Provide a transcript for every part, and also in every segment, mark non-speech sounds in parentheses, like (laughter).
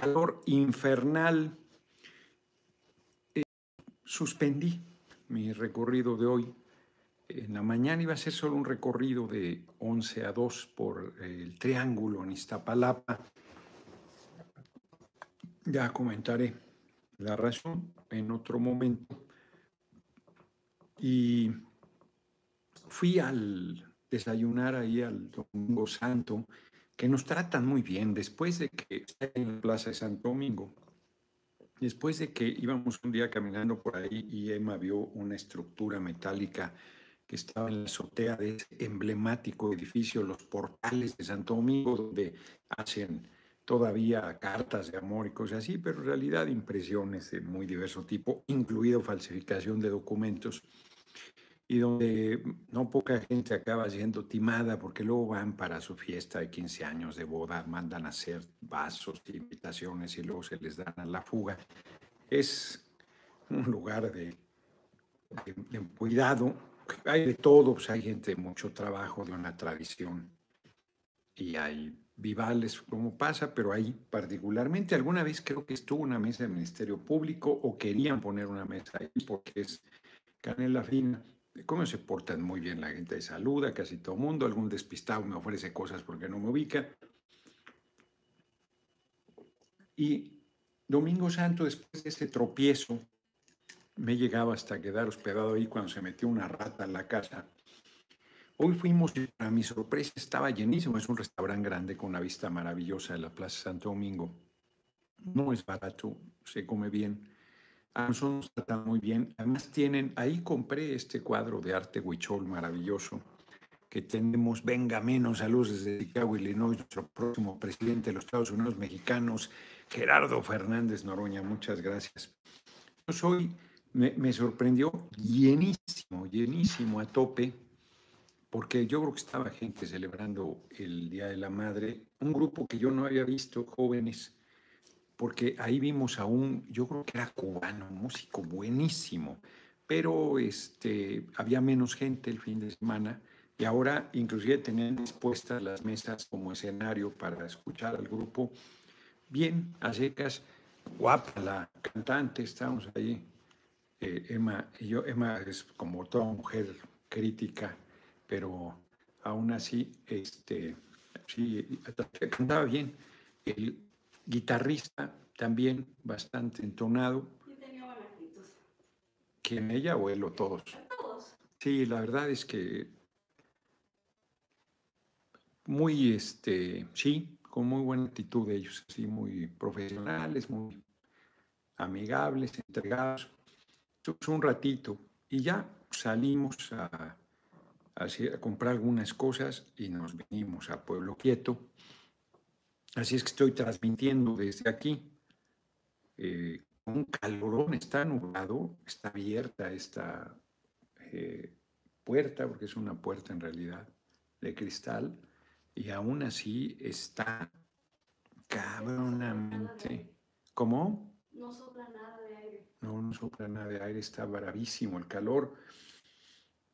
calor infernal. Eh, suspendí mi recorrido de hoy. En la mañana iba a ser solo un recorrido de 11 a 2 por el Triángulo en Iztapalapa. Ya comentaré la razón en otro momento. Y fui al desayunar ahí al Domingo Santo, que nos tratan muy bien después de que en la Plaza de Santo Domingo. Después de que íbamos un día caminando por ahí y Emma vio una estructura metálica que estaba en la azotea de ese emblemático edificio, los portales de Santo Domingo, donde hacen todavía cartas de amor y cosas así, pero en realidad impresiones de muy diverso tipo, incluido falsificación de documentos y donde no poca gente acaba siendo timada porque luego van para su fiesta de 15 años de boda, mandan a hacer vasos, invitaciones y luego se les dan a la fuga. Es un lugar de, cuidado, hay de todo, pues hay gente de mucho trabajo, de una tradición y hay vivales como pasa, pero hay particularmente, alguna vez creo que estuvo una mesa del Ministerio Público o querían poner una mesa ahí porque es canela fina cómo se portan muy bien la gente, saluda casi todo el mundo, algún despistado me ofrece cosas porque no me ubica. Y Domingo Santo, después de ese tropiezo, me llegaba hasta quedar hospedado ahí cuando se metió una rata en la casa. Hoy fuimos y para mi sorpresa estaba llenísimo. Es un restaurante grande con una vista maravillosa de la Plaza Santo Domingo. No es barato, se come bien nos tratan muy bien. Además tienen, ahí compré este cuadro de arte huichol maravilloso que tenemos, venga menos a luz desde Chicago, Illinois, nuestro próximo presidente de los Estados Unidos mexicanos, Gerardo Fernández Noroña. Muchas gracias. Hoy me, me sorprendió llenísimo, llenísimo a tope, porque yo creo que estaba gente celebrando el Día de la Madre, un grupo que yo no había visto, jóvenes, porque ahí vimos a un, yo creo que era cubano, músico buenísimo, pero este, había menos gente el fin de semana y ahora inclusive tenían dispuestas las mesas como escenario para escuchar al grupo. Bien, a secas, guapa la cantante, estamos ahí, eh, Emma y yo, Emma es como toda mujer crítica, pero aún así, este, sí, cantaba bien. Guitarrista también bastante entonado. ¿Y tenía buena actitud? ¿Quién, ella o él o todos? Todos. Sí, la verdad es que muy, este, sí, con muy buena actitud ellos, así muy profesionales, muy amigables, entregados. Un ratito y ya salimos a, a, a comprar algunas cosas y nos venimos a Pueblo Quieto Así es que estoy transmitiendo desde aquí. Eh, un calorón está nublado, está abierta esta eh, puerta, porque es una puerta en realidad de cristal, y aún así está cabronamente. ¿Cómo? No sopla nada de aire. No, no sopla nada de aire, está bravísimo el calor.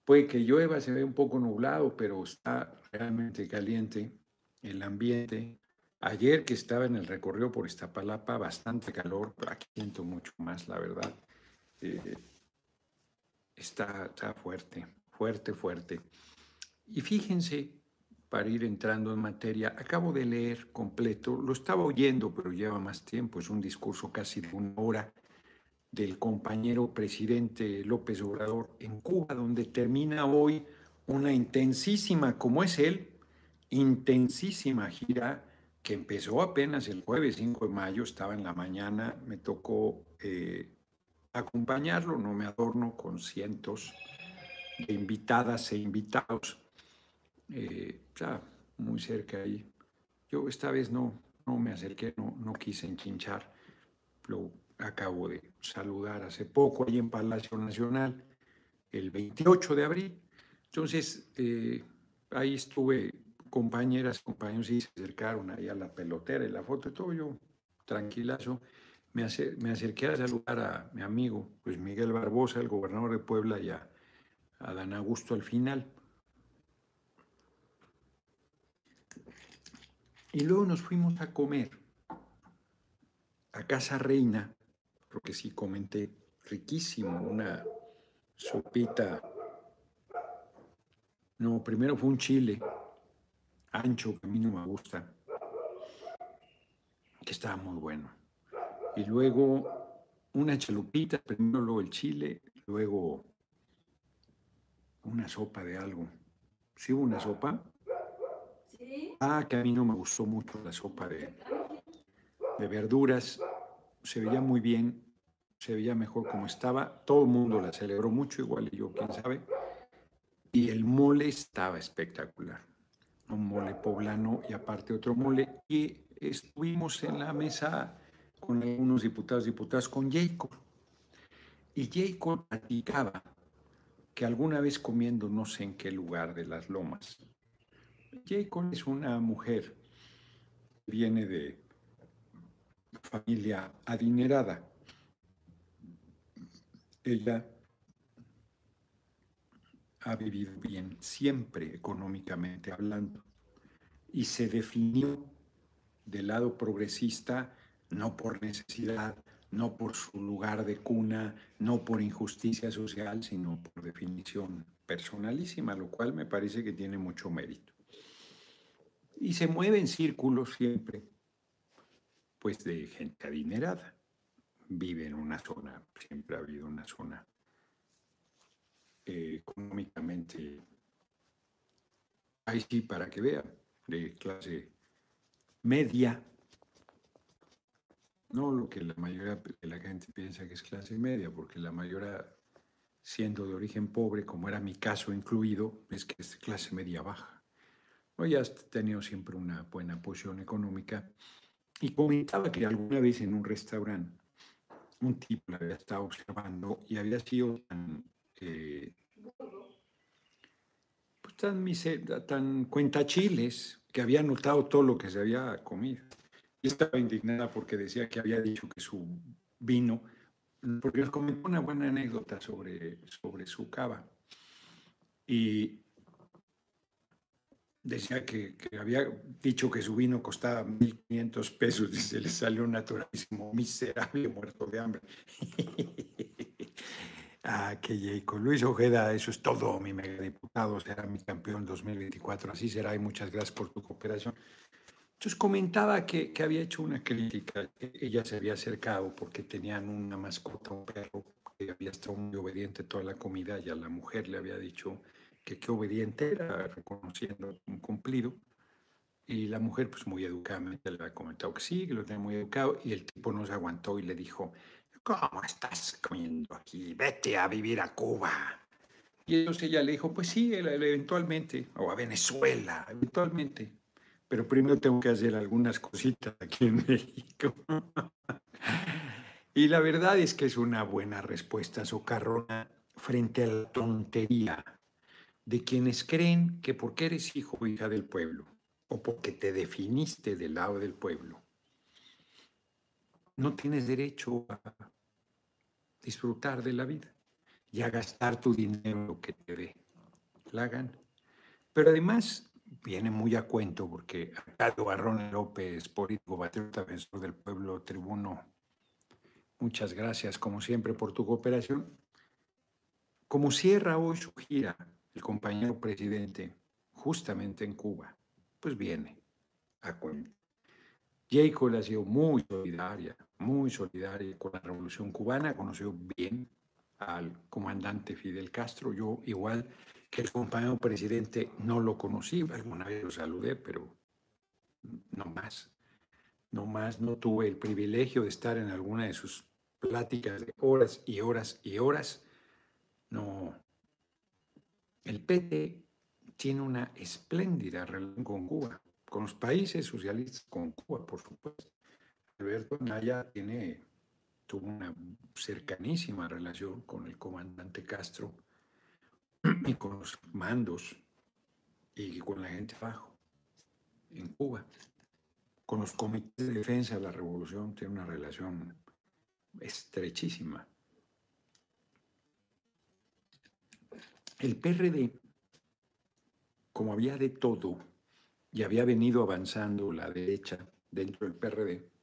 Puede que llueva, se ve un poco nublado, pero está realmente caliente el ambiente. Ayer que estaba en el recorrido por Iztapalapa, bastante calor, pero aquí siento mucho más, la verdad. Eh, está, está fuerte, fuerte, fuerte. Y fíjense, para ir entrando en materia, acabo de leer completo, lo estaba oyendo, pero lleva más tiempo, es un discurso casi de una hora del compañero presidente López Obrador en Cuba, donde termina hoy una intensísima, como es él, intensísima gira que empezó apenas el jueves 5 de mayo, estaba en la mañana, me tocó eh, acompañarlo, no me adorno con cientos de invitadas e invitados, eh, ya muy cerca ahí. Yo esta vez no, no me acerqué, no, no quise enchinchar, lo acabo de saludar hace poco ahí en Palacio Nacional, el 28 de abril. Entonces, eh, ahí estuve compañeras, compañeros sí se acercaron ahí a la pelotera y la foto y todo, yo tranquilazo, me, me acerqué a saludar a mi amigo, pues Miguel Barbosa, el gobernador de Puebla, y a, a Dan Augusto al final. Y luego nos fuimos a comer a Casa Reina, porque sí comenté, riquísimo, una sopita. No, primero fue un chile ancho, que a mí no me gusta, que estaba muy bueno. Y luego una chalupita, primero luego el chile, luego una sopa de algo. ¿Sí hubo una sopa? Sí. Ah, que a mí no me gustó mucho la sopa de, de verduras. Se veía muy bien, se veía mejor como estaba. Todo el mundo la celebró mucho, igual y yo, quién sabe. Y el mole estaba espectacular. Un mole poblano y aparte otro mole. Y estuvimos en la mesa con algunos diputados y diputadas, con Jacob. Y Jacob platicaba que alguna vez comiendo no sé en qué lugar de las lomas, Jacob es una mujer, viene de familia adinerada. Ella ha vivido bien siempre económicamente hablando y se definió del lado progresista no por necesidad, no por su lugar de cuna, no por injusticia social, sino por definición personalísima, lo cual me parece que tiene mucho mérito. Y se mueve en círculos siempre, pues de gente adinerada. Vive en una zona, siempre ha habido una zona eh, económicamente, ahí sí, para que vean, de clase media, no lo que la mayoría de la gente piensa que es clase media, porque la mayoría, siendo de origen pobre, como era mi caso incluido, es que es clase media baja. No, ya has tenido siempre una buena posición económica. Y comentaba que alguna vez en un restaurante, un tipo la había estado observando y había sido tan, eh, pues tan, tan cuentachiles que había notado todo lo que se había comido. Y estaba indignada porque decía que había dicho que su vino, porque nos comentó una buena anécdota sobre, sobre su cava. Y decía que, que había dicho que su vino costaba 1.500 pesos y se le salió naturalísimo, miserable, muerto de hambre. (laughs) ah, que Jacob. Luis Ojeda, eso es todo, mi megadiputado, será mi campeón 2024, así será y muchas gracias por tu cooperación. Entonces comentaba que, que había hecho una crítica, ella se había acercado porque tenían una mascota, un perro, que había estado muy obediente toda la comida y a la mujer le había dicho que qué obediente era, reconociendo un cumplido. Y la mujer, pues muy educadamente, le había comentado que sí, que lo tenía muy educado, y el tipo no se aguantó y le dijo, ¿cómo estás comiendo aquí? Vete a vivir a Cuba. Y entonces ella le dijo, pues sí, eventualmente, o a Venezuela, eventualmente. Pero primero tengo que hacer algunas cositas aquí en (laughs) México. y la verdad es que es una buena respuesta socarrona frente a la tontería de quienes creen que porque eres hijo o hija del pueblo, o porque te definiste del lado del pueblo, no tienes derecho a disfrutar de la vida y a gastar tu dinero que te dé la gana. Pero además viene muy a cuento porque acá Barrón López, político patriota, defensor del pueblo, tribuno, muchas gracias como siempre por tu cooperación. Como cierra hoy su gira el compañero presidente justamente en Cuba, pues viene a cuento. Jacob ha sido muy solidaria, muy solidaria con la revolución cubana, conoció bien al comandante Fidel Castro, yo igual que el compañero presidente no lo conocí, alguna vez lo saludé, pero no más, no más, no tuve el privilegio de estar en alguna de sus pláticas de horas y horas y horas, no. El PT tiene una espléndida relación con Cuba, con los países socialistas, con Cuba, por supuesto. Alberto Anaya tiene, tuvo una cercanísima relación con el comandante Castro (clears throat) y con los mandos y con la gente abajo en Cuba. Con los comités de defensa de la revolución tiene una relación estrechísima. El PRD, como había de todo y había venido avanzando la derecha dentro del PRD,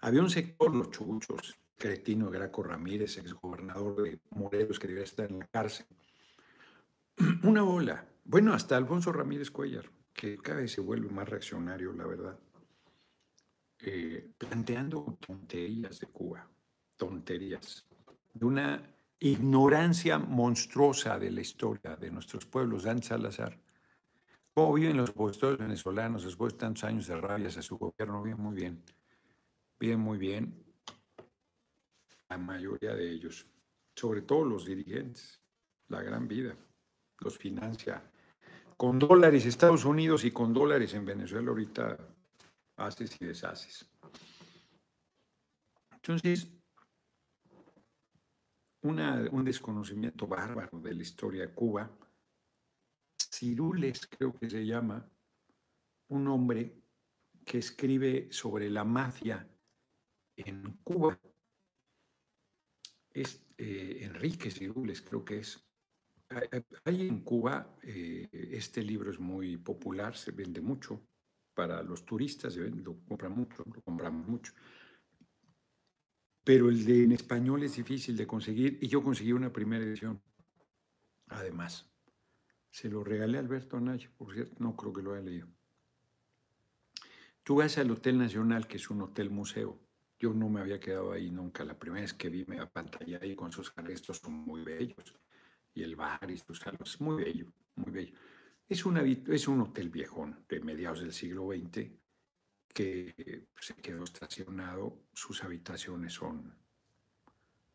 Había un sector, los chuchos, Cretino Graco Ramírez, exgobernador de Morelos, que debía estar en la cárcel. (clears throat) Una bola. Bueno, hasta Alfonso Ramírez Cuellar, que cada vez se vuelve más reaccionario, la verdad, eh, planteando tonterías de Cuba, tonterías, de una ignorancia monstruosa de la historia de nuestros pueblos. Dan Salazar, cómo viven los opositores venezolanos después de tantos años de rabias a su gobierno, bien, muy bien, bien, muy bien, la mayoría de ellos, sobre todo los dirigentes, la gran vida, los financia con dólares Estados Unidos y con dólares en Venezuela ahorita haces y deshaces. Entonces, un desconocimiento bárbaro de la historia de Cuba. Cirules, creo que se llama, un hombre que escribe sobre la mafia en Cuba. Es eh, Enrique Cirules, creo que es. Hay en Cuba, eh, este libro es muy popular, se vende mucho para los turistas, lo compran mucho, lo compramos mucho pero el de en español es difícil de conseguir y yo conseguí una primera edición. Además, se lo regalé a Alberto Anaya, por cierto, no creo que lo haya leído. Tú vas al Hotel Nacional, que es un hotel museo. Yo no me había quedado ahí nunca. La primera vez que vi me pantalla ahí con sus arrestos son muy bellos. Y el bar y sus salos, muy bello, muy bello. Es, una, es un hotel viejón de mediados del siglo XX que se quedó estacionado, sus habitaciones son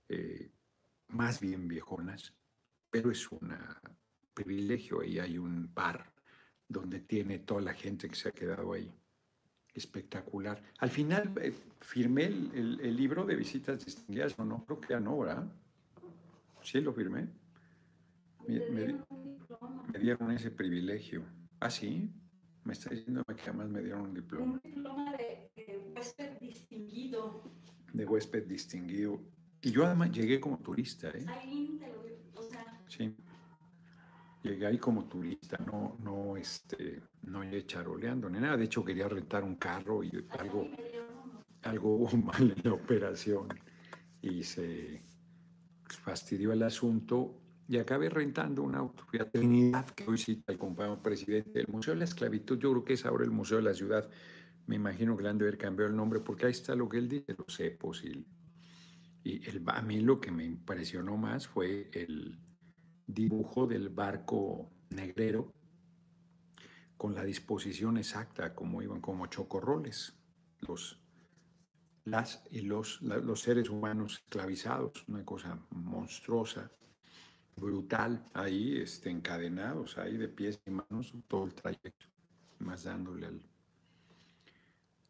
eh, más bien viejonas, pero es un privilegio. y hay un bar donde tiene toda la gente que se ha quedado ahí. Espectacular. Al final eh, firmé el, libro de visitas distinguidas, ¿o no? Creo que ya no, ¿verdad? Sí, lo firmé. me dieron ese privilegio. ¿Ah, sí? Me está diciendo que además me dieron un diploma. Un diploma de, huésped distinguido. De huésped distinguido. Y yo además llegué como turista, ¿eh? Ahí te lo o sea. Sí. Llegué ahí como turista, no, no, este, no llegué charoleando ni nada. De hecho, quería rentar un carro y algo, algo hubo (laughs) mal en la operación y se fastidió el asunto y acabé rentando un auto. Fui a Trinidad, que hoy cita el compañero presidente del Museo de la Esclavitud. Yo creo que es ahora el Museo de la Ciudad. Me imagino que le han de haber cambiado el nombre, porque ahí está lo que él dice, los cepos. Y, y el, a mí lo que me impresionó más fue el dibujo del barco negrero con la disposición exacta, como iban como chocorroles, los, las y los, los seres humanos esclavizados, una cosa monstruosa brutal ahí, este, encadenados ahí de pies y manos todo el trayecto, más dándole al...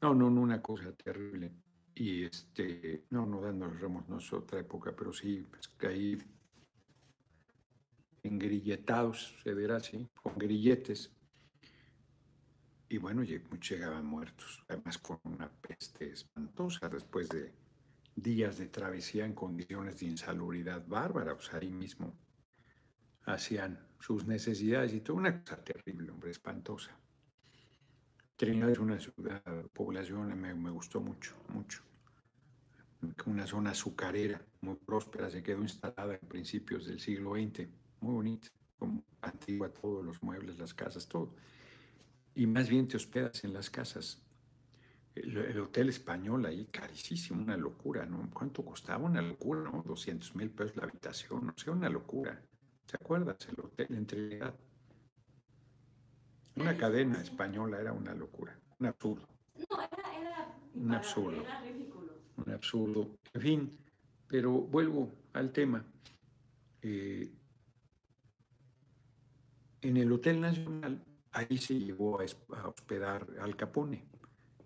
No, no, no, una cosa terrible. Y este, no, no dándole remos, no es otra época, pero sí, pues, ahí engrilletados, se verá así, con grilletes. Y bueno, llegaban muertos, además con una peste espantosa después de días de travesía en condiciones de insalubridad bárbara, pues ahí mismo hacían sus necesidades y todo una cosa terrible, hombre, espantosa. Trinidad es una ciudad, población, me, me gustó mucho, mucho. Una zona azucarera, muy próspera, se quedó instalada en principios del siglo XX, muy bonita, como antigua, todos los muebles, las casas, todo. Y más bien te hospedas en las casas. El, hotel español ahí, carísimo, una locura, ¿no? ¿Cuánto costaba? Una locura, ¿no? 200 mil pesos la habitación, no sé, una locura. ¿Te acuerdas? El hotel en Una cadena española era una locura, un absurdo. No, era, era un absurdo. Era ridículo. Un absurdo. En fin, pero vuelvo al tema. Eh, en el Hotel Nacional, ahí se llevó a, hospedar Al Capone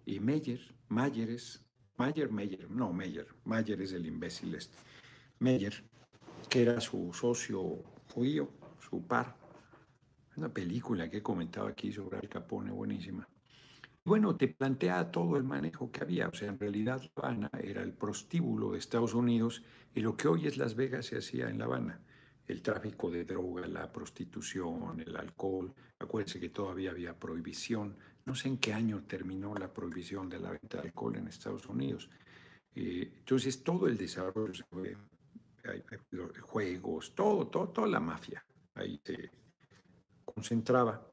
y Meyer, Mayer es, Mayer, Meyer, no Meyer, Mayer es el imbécil este, Meyer, que era su socio judío, su par. Una película que he comentado aquí sobre Al Capone, buenísima. Bueno, te plantea todo el manejo que había. O sea, en realidad La Habana era el prostíbulo de Estados Unidos y lo que hoy es Las Vegas se hacía en La Habana. El tráfico de droga, la prostitución, el alcohol. Acuérdense que todavía había prohibición. No sé en qué año terminó la prohibición de la venta de alcohol en Estados Unidos. Eh, entonces, todo el desarrollo los juegos, todo, todo, toda la mafia ahí se concentraba.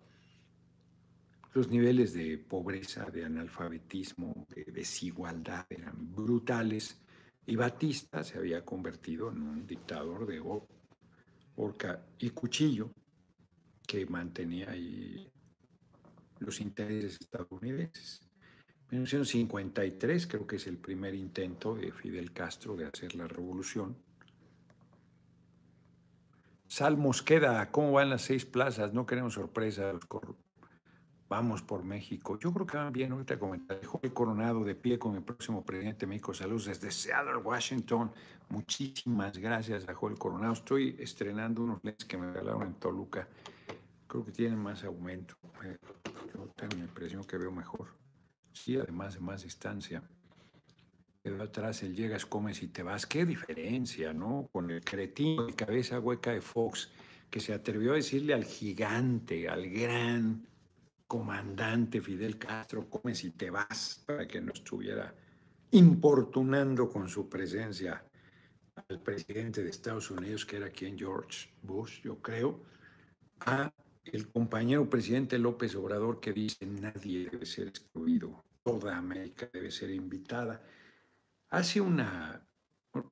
Los niveles de pobreza, de analfabetismo, de desigualdad eran brutales y Batista se había convertido en un dictador de horca y cuchillo que mantenía ahí los intereses estadounidenses. En 1953 creo que es el primer intento de Fidel Castro de hacer la revolución. Sal Mosqueda, ¿cómo van las seis plazas? No queremos sorpresas, Vamos por México. Yo creo que van bien. Ahorita comentar. el Coronado de pie con el próximo presidente de México. Saludos desde Seattle, Washington. Muchísimas gracias a Joel Coronado. Estoy estrenando unos lentes que me regalaron en Toluca. Creo que tienen más aumento. Yo tengo la impresión que veo mejor. Sí, además de más distancia. Quedó atrás el llegas, comes y te vas. Qué diferencia, ¿no? Con el cretino de cabeza hueca de Fox, que se atrevió a decirle al gigante, al gran comandante Fidel Castro, come si te vas, para que no estuviera importunando con su presencia al presidente de Estados Unidos, que era quien George Bush, yo creo, a el compañero presidente López Obrador que dice nadie debe ser excluido, toda América debe ser invitada. Hace una,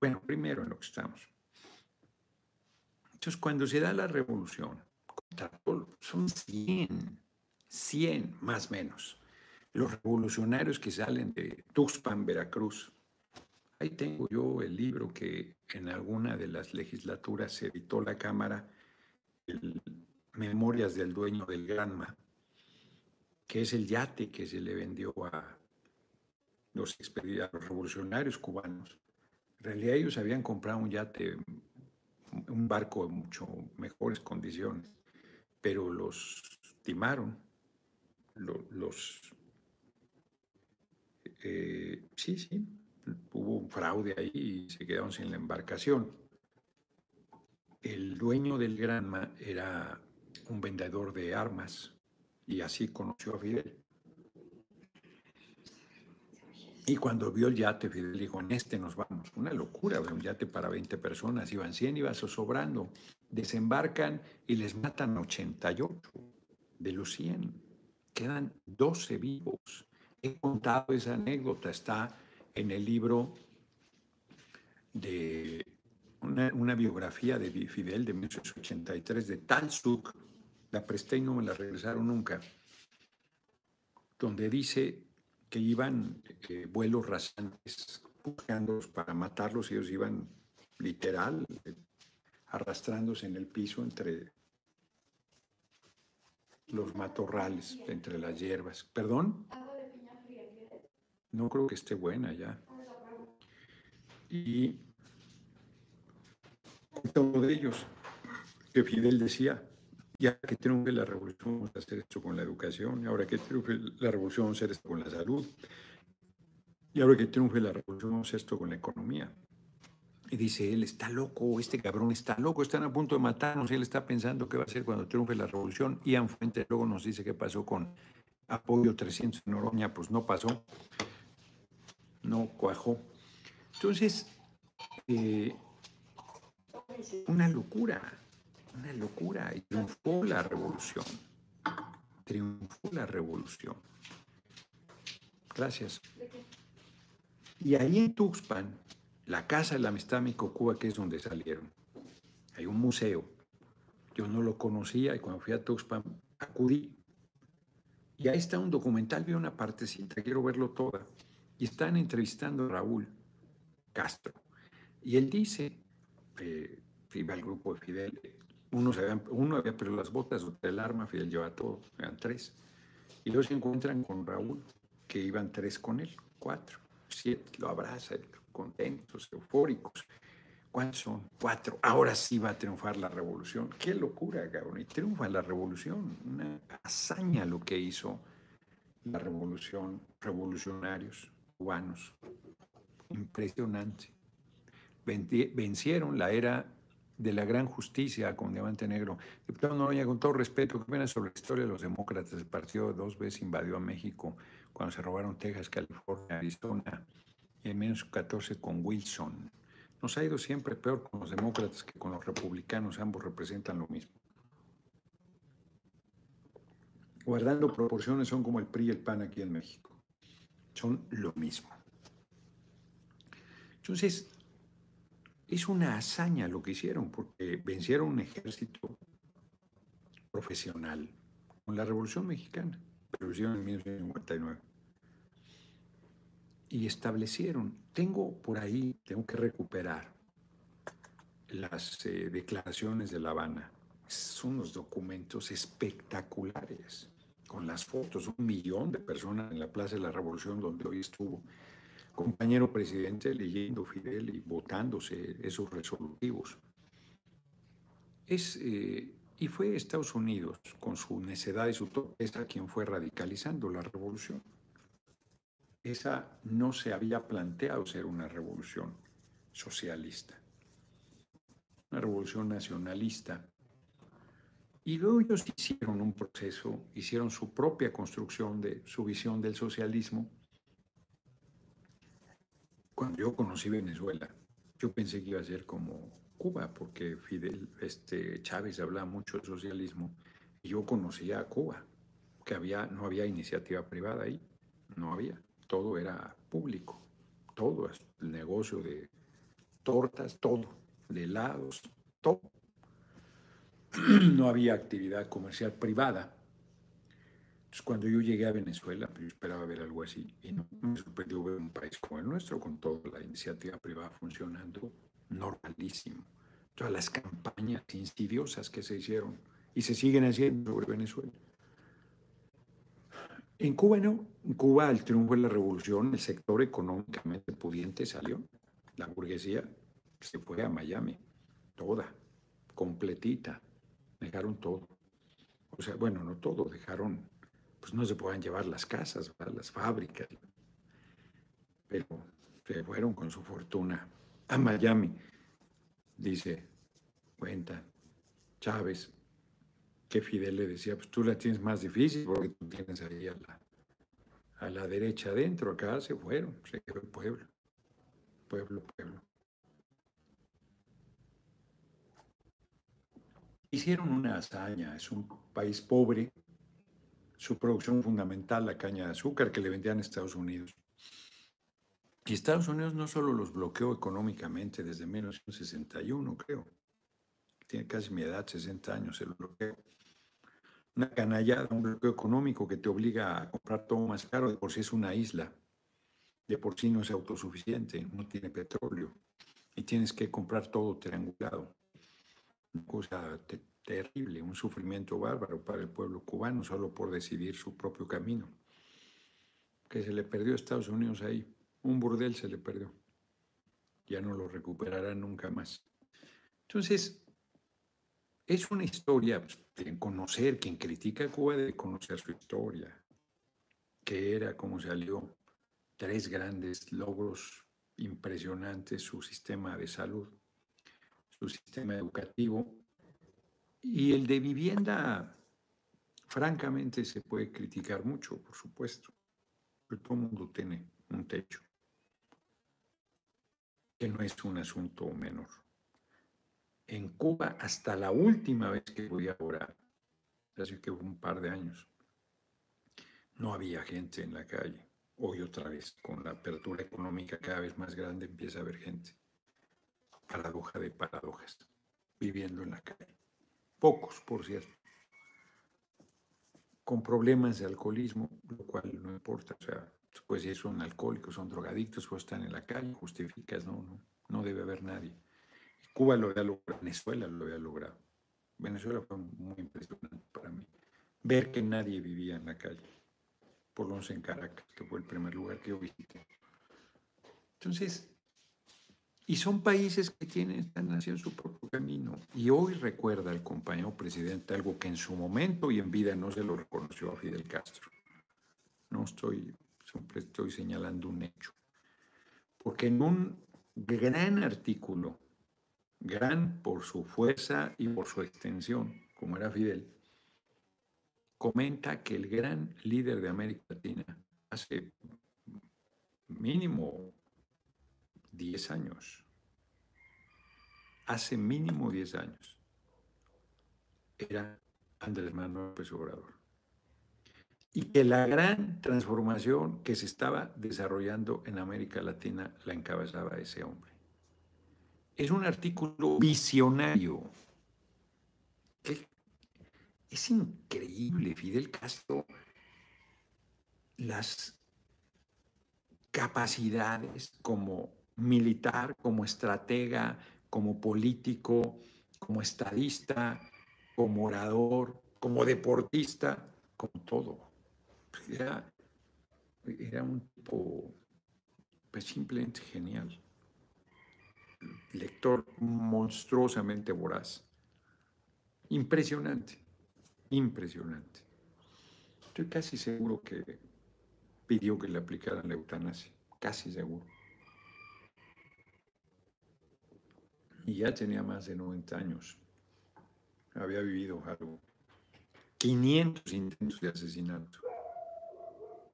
bueno, primero en lo que estamos. Entonces, cuando se da la revolución, son 100 100 más menos, los revolucionarios que salen de Tuxpan, Veracruz. Ahí tengo yo el libro que en alguna de las legislaturas se editó la Cámara, Memorias del dueño del Granma, que es el yate que se le vendió a los, a los revolucionarios cubanos. En realidad ellos habían comprado un yate, un barco en mucho mejores condiciones, pero los timaron los... Eh, sí, sí, hubo un fraude ahí y se quedaron sin la embarcación. El dueño del Granma era un vendedor de armas y así conoció a Fidel. Y cuando vio el yate, Fidel dijo, en este nos vamos. Una locura, un yate para 20 personas, iban 100, iba sobrando. Desembarcan y les matan 88 de los 100 quedan 12 vivos. He contado esa anécdota, está en el libro de una, biografía de Fidel de 1983 de Talsuk, la presté y no me la regresaron nunca, donde dice que iban eh, vuelos rasantes buscándolos para matarlos. Ellos iban literal eh, arrastrándose en el piso entre los matorrales, entre las hierbas. ¿Perdón? No creo que esté buena ya. Y uno de ellos, que Fidel decía, ya que triunfe la revolución, vamos a hacer esto con la educación, y ahora que triunfe la revolución, vamos a hacer esto con la salud, y ahora que triunfe la revolución, hacer esto con la economía. Y dice él, está loco, este cabrón está loco, están a punto de matarnos, él está pensando qué va a hacer cuando triunfe la revolución. Ian Fuente luego nos dice qué pasó con apoyo 300 en Oroña, pues no pasó, no cuajó. Entonces, eh, una locura, una locura, y triunfó la revolución, triunfó la revolución. Gracias. Y ahí en Tuxpan, la Casa de la Amistad México-Cuba, que es donde salieron. Hay un museo. Yo no lo conocía y cuando fui a Tuxpan acudí. Y ahí está un documental, vi una partecita, quiero verlo toda. Y están entrevistando a Raúl Castro. Y él dice, eh, iba al grupo de Fidel, uno, se había, uno había perdido las botas, otro el arma, Fidel lleva todo, eran tres. Y luego se encuentran con Raúl, que iban tres con él, cuatro, siete, lo abraza, contentos, eufóricos. ¿Cuántos son? Cuatro. Ahora sí va a triunfar la revolución. Qué locura, cabrón. Y triunfa la revolución. Una hazaña lo que hizo la revolución, revolucionarios cubanos. Impresionante. Vencieron la era de la gran justicia con Diamante Negro. Diputado Noroña, con todo respeto, ¿qué opinas sobre la historia de los demócratas? El partido dos veces invadió a México cuando se robaron Texas, California, Arizona y en menos 14 con Wilson. Nos ha ido siempre peor con los demócratas que con los republicanos, ambos representan lo mismo. Guardando proporciones son como el PRI y el PAN aquí en México. Son lo mismo. Entonces, es una hazaña lo que hicieron, porque vencieron un ejército profesional con la Revolución Mexicana, pero hicieron en 1959. Y establecieron, tengo por ahí, tengo que recuperar las eh, declaraciones de La Habana. Son unos documentos espectaculares, con las fotos, un millón de personas en la Plaza de la Revolución donde hoy estuvo compañero presidente leyendo Fidel y votándose esos resolutivos. Es, eh, y fue Estados Unidos, con su necedad y su torpeza, quien fue radicalizando la revolución. Esa no se había planteado ser una revolución socialista, una revolución nacionalista. Y luego ellos hicieron un proceso, hicieron su propia construcción de su visión del socialismo cuando yo conocí Venezuela, yo pensé que iba a ser como Cuba, porque Fidel, este, Chávez hablaba mucho de socialismo, y yo conocía a Cuba, que había, no había iniciativa privada ahí, no había, todo era público, todo, el negocio de tortas, todo, de helados, todo. (clears throat) No había actividad comercial privada. Entonces, cuando yo llegué a Venezuela, pues, yo esperaba ver algo así y no me sorprendió ver un país como el nuestro, con toda la iniciativa privada funcionando normalísimo. Todas las campañas insidiosas que se hicieron y se siguen haciendo sobre Venezuela. En Cuba no. En Cuba, al triunfo de la revolución, el sector económicamente pudiente salió. La burguesía se fue a Miami, toda, completita. Dejaron todo. O sea, bueno, no todo, dejaron pues no se puedan llevar las casas, las fábricas. Pero se fueron con su fortuna a Miami. Dice, cuenta, Chávez, que Fidel le decía, pues tú la tienes más difícil porque tú tienes ahí a la, a la derecha adentro, acá se fueron, se quedó el pueblo, pueblo, pueblo. Hicieron una hazaña, es un país pobre, su producción fundamental, la caña de azúcar, que le vendían a Estados Unidos. Y Estados Unidos no solo los bloqueó económicamente desde 1961, creo. Tiene casi mi edad, 60 años, el bloqueo. Una canallada, un bloqueo económico que te obliga a comprar todo más caro, de por sí es una isla, de por sí no es autosuficiente, no tiene petróleo, y tienes que comprar todo triangulado. Una cosa terrible, un sufrimiento bárbaro para el pueblo cubano solo por decidir su propio camino. Que se le perdió a Estados Unidos ahí, un burdel se le perdió. Ya no lo recuperará nunca más. Entonces, es una historia pues, de conocer, quien critica a Cuba debe conocer su historia, que era, como salió, tres grandes logros impresionantes, su sistema de salud, su sistema educativo y el de vivienda, francamente, se puede criticar mucho, por supuesto, pero todo el mundo tiene un techo, que no es un asunto menor. En Cuba, hasta la última vez que voy a orar, así que un par de años, no había gente en la calle. Hoy otra vez, con la apertura económica cada vez más grande, empieza a haber gente. Paradoja de paradojas, viviendo en la calle pocos, por cierto, con problemas de alcoholismo, lo cual no importa, o sea, pues si son alcohólicos, son drogadictos o están en la calle, justificas, no, no, no debe haber nadie. Cuba lo había logrado, Venezuela lo había logrado. Venezuela fue muy impresionante para mí. Ver que nadie vivía en la calle, por lo menos en Caracas, que fue el primer lugar que yo visité. Entonces, y son países que tienen, están haciendo su propio camino. Y hoy recuerda el compañero presidente algo que en su momento y en vida no se lo reconoció a Fidel Castro. No estoy, siempre estoy señalando un hecho. Porque en un gran artículo, gran por su fuerza y por su extensión, como era Fidel, comenta que el gran líder de América Latina hace mínimo 10 años. Hace mínimo 10 años. Era Andrés Manuel López Obrador. Y que la gran transformación que se estaba desarrollando en América Latina la encabezaba ese hombre. Es un artículo visionario. Es increíble, Fidel Castro, las capacidades como militar, como estratega, como político, como estadista, como orador, como deportista, como todo. Era, era un tipo pues, simplemente genial. Lector monstruosamente voraz. Impresionante, impresionante. Estoy casi seguro que pidió que le aplicaran la eutanasia, casi seguro. Y ya tenía más de 90 años. Había vivido algo. 500 intentos de asesinato.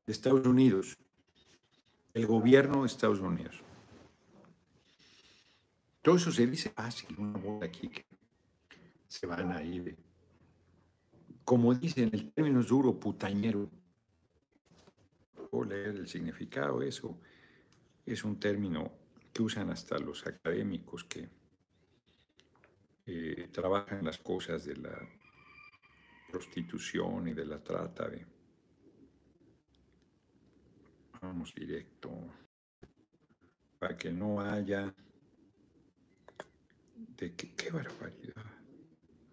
Estados Unidos. El gobierno de Estados Unidos. Todo eso se dice fácil, una bola aquí que se van a ir. Como dicen, el término es duro, putañero. O leer el significado, eso es un término que usan hasta los académicos que eh, trabajan las cosas de la prostitución y de la trata. Vamos directo, para que no haya... De qué, qué barbaridad,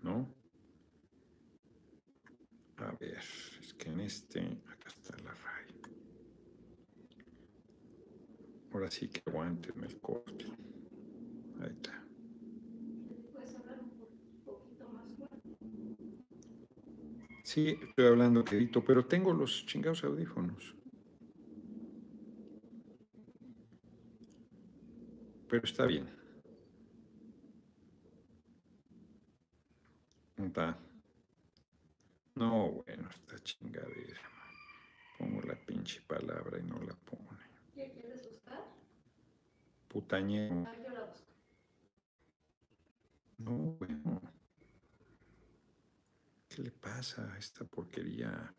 ¿no? A ver, es que en este, acá está la RAI. Ahora sí que aguanten el corte. Ahí está. Sí, estoy hablando quedito, pero tengo los chingados audífonos. Pero está bien. Está. No, bueno, está chingadera. Pongo la pinche palabra y no la pone. ¿Qué quieres buscar? Putañero. Ah, yo la busco. No, bueno. ¿Qué le pasa a esta porquería?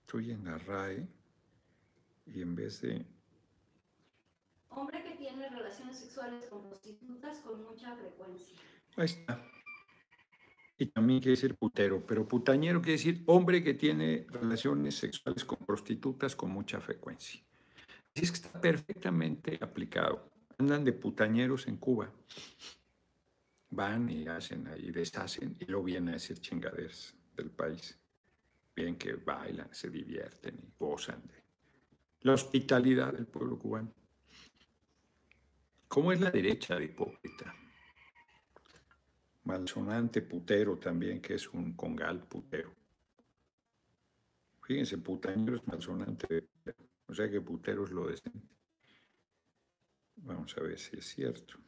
Estoy en la RAE y en vez de... Hombre que tiene relaciones sexuales con prostitutas con mucha frecuencia. Ahí está. Y también quiere decir putero, pero putañero quiere decir hombre que tiene relaciones sexuales con prostitutas con mucha frecuencia. Así es que está perfectamente aplicado. Andan de putañeros en Cuba van y hacen ahí, deshacen y luego vienen a decir chingaderas del país. Bien que bailan, se divierten y gozan de la hospitalidad del pueblo cubano. ¿Cómo es la derecha de hipócrita? Malsonante putero también, que es un congal putero. Fíjense, putañero es malsonante, o sea que putero es lo decente. Vamos a ver si es cierto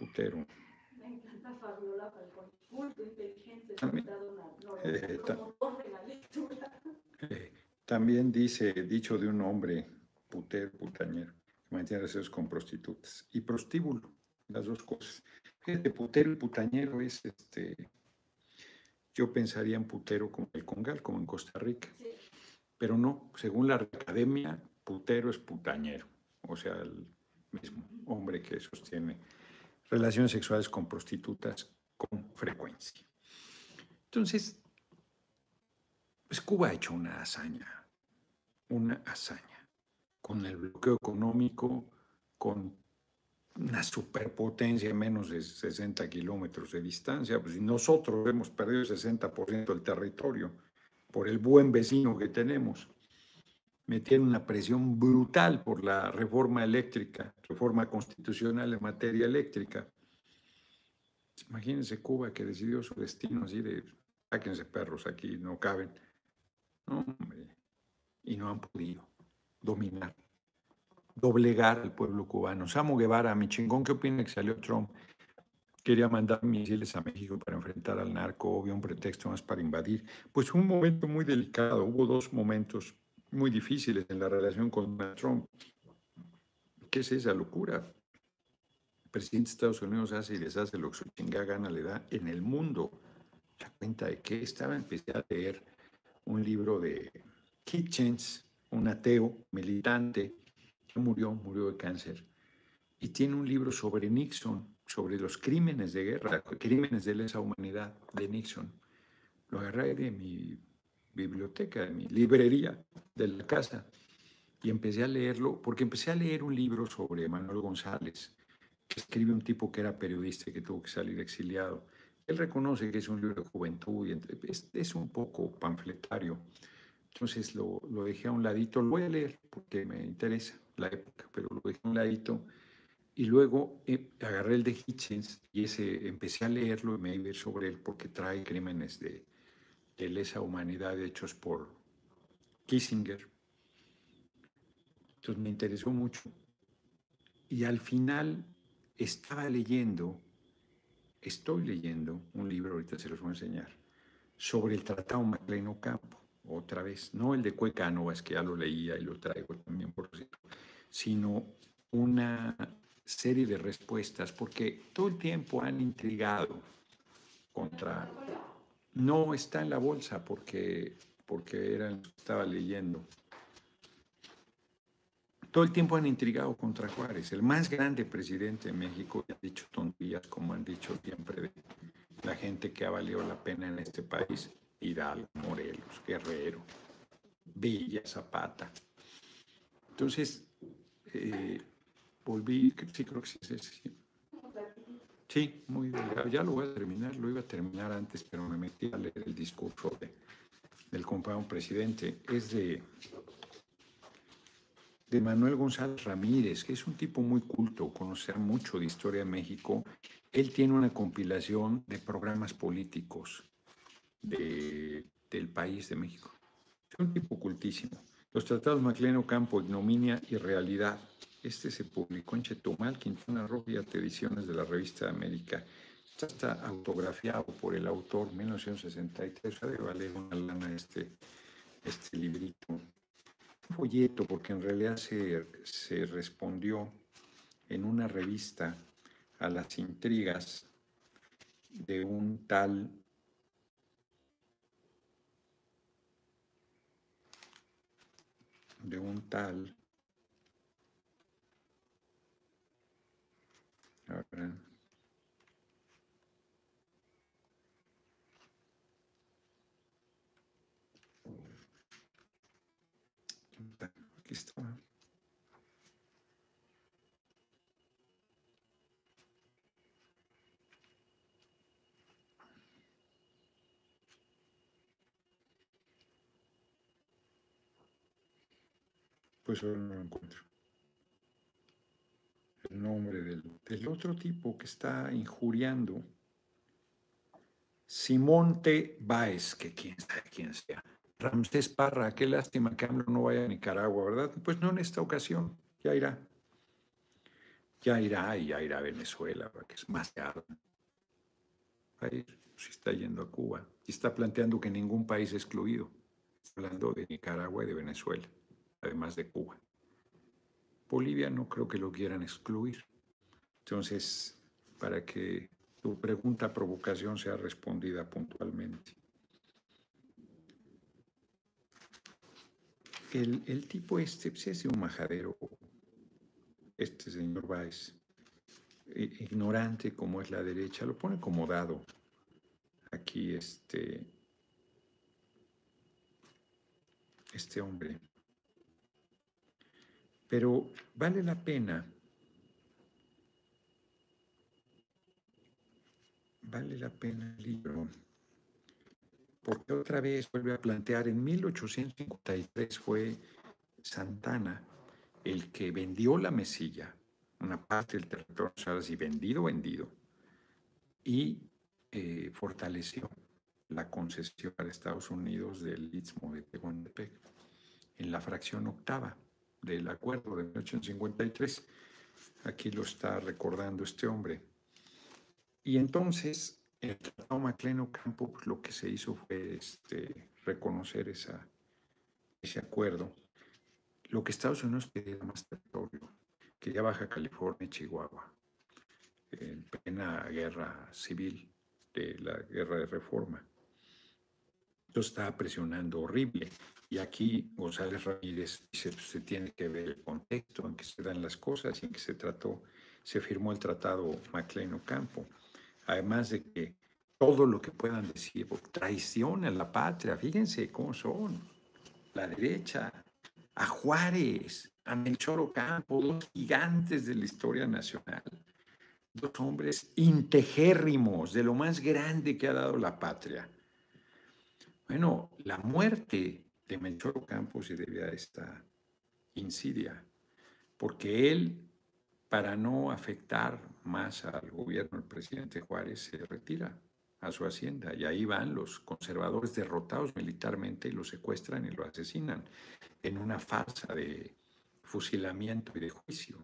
putero. Me encanta Fabiola Falcón, culto, inteligente, También, eh. Eh, también dice, dicho de un hombre, putero, putañero, que mantiene relaciones con prostitutas. Y prostíbulo, las dos cosas. Fíjate, putero y putañero es este. Yo pensaría en putero como el Congal, como en Costa Rica. Sí. Pero no, según la academia, putero es putañero. O sea, el mismo hombre que sostiene relaciones sexuales con prostitutas con frecuencia. Entonces, pues Cuba ha hecho una hazaña, una hazaña, con el bloqueo económico, con una superpotencia menos de 60 kilómetros de distancia, pues nosotros hemos perdido el 60% del territorio por el buen vecino que tenemos. Metieron una presión brutal por la reforma eléctrica, reforma constitucional en materia eléctrica. Imagínense Cuba que decidió su destino así de, sáquense perros aquí, no caben. Y no han podido dominar, doblegar al pueblo cubano. Samo Guevara, mi chingón, ¿qué opina que salió Trump? Quería mandar misiles a México para enfrentar al narco, obvio, un pretexto más para invadir. Pues un momento muy delicado, hubo dos momentos muy difíciles en la relación con Trump. ¿qué es esa locura? El presidente de Estados Unidos hace y deshace lo que su chingada gana le da en el mundo. La cuenta de que estaba, empecé a leer un libro de Kitchens, un ateo militante, murió, murió de cáncer, y tiene un libro sobre Nixon, sobre los crímenes de guerra, crímenes de lesa humanidad de Nixon. Lo agarré de mi biblioteca, de mi librería de la casa, y empecé a leerlo, porque empecé a leer un libro sobre Manuel González, que escribe un tipo que era periodista y que tuvo que salir exiliado. Él reconoce que es un libro de juventud y es, un poco panfletario. Entonces lo, lo, dejé a un ladito, lo voy a leer porque me interesa la época, pero lo dejé a un ladito. Y luego eh, agarré el de Hitchens y ese, empecé a leerlo y me iba a ir sobre él porque trae crímenes de, de lesa humanidad hechos por Kissinger. Entonces me interesó mucho. Y al final estaba leyendo, estoy leyendo un libro, ahorita se los voy a enseñar, sobre el Tratado MacLean Ocampo, otra vez, no el de es que ya lo leía y lo traigo también por cierto, sino una serie de respuestas, porque todo el tiempo han intrigado contra no está en la bolsa porque, porque era, estaba leyendo. Todo el tiempo han intrigado contra Juárez, el más grande presidente de México, y han dicho tonterías como han dicho siempre de la gente que ha valido la pena en este país, Hidalgo, Morelos, Guerrero, Villa, Zapata. Entonces, eh, volví, sí creo que sí es ese, Sí, muy delegado. Ya lo voy a terminar, lo iba a terminar antes, pero me metí a leer el discurso del compañero presidente. Es de, de Manuel González Ramírez, que es un tipo muy culto, conocer mucho de historia de México. Él tiene una compilación de programas políticos de, del país de México. Es un tipo cultísimo. Los tratados Macleno Campo, Ignominia y Realidad este se publicó en Chetumal, Quintana Roo y ediciones de la Revista de América. está autografiado por el autor 1963. O sea, debe valer una lana este, este librito. Un folleto, porque en realidad se, se respondió en una revista a las intrigas de un tal de un tal Aquí está. Pues ahora no lo encuentro el nombre del, otro tipo que está injuriando. Simonte Báez, que quién sabe quién sea. Ramsés Parra, qué lástima que AMLO no vaya a Nicaragua, ¿verdad? Pues no en esta ocasión, ya irá. Ya irá y ya irá a Venezuela, que es más caro. Va a ir, si está yendo a Cuba. Y está planteando que ningún país excluido. hablando de Nicaragua y de Venezuela, además de Cuba. Bolivia no creo que lo quieran excluir. Entonces, para que tu pregunta provocación sea respondida puntualmente. El, tipo este pues, es un majadero, este señor Báez, ignorante como es la derecha, lo pone como dado. Aquí este, este hombre. Pero vale la pena, vale la pena el libro, porque otra vez vuelve a plantear, en 1853 fue Santana el que vendió la mesilla, una parte del territorio y vendido, vendido, y eh, fortaleció la concesión para Estados Unidos del Istmo de Tehuantepec en la fracción octava del acuerdo de 1853. Aquí lo está recordando este hombre. Y entonces, el Tratado Macleno Campo, pues, lo que se hizo fue este, reconocer esa, ese acuerdo. Lo que Estados Unidos quería más territorio. que ya Baja California y Chihuahua, en plena guerra civil de la guerra de reforma. Esto está presionando horrible. Y aquí González Ramírez dice, pues, se tiene que ver el contexto en que se dan las cosas y en que se trató, se firmó el tratado MacLean Ocampo. Además de que todo lo que puedan decir, traición a la patria, fíjense cómo son, la derecha, a Juárez, a Melchor Ocampo, dos gigantes de la historia nacional, dos hombres integérrimos de lo más grande que ha dado la patria bueno, la muerte de Melchor Ocampo se debe a esta insidia, porque él, para no afectar más al gobierno del presidente Juárez, se retira a su hacienda y ahí van los conservadores derrotados militarmente y lo secuestran y lo asesinan en una farsa de fusilamiento y de juicio.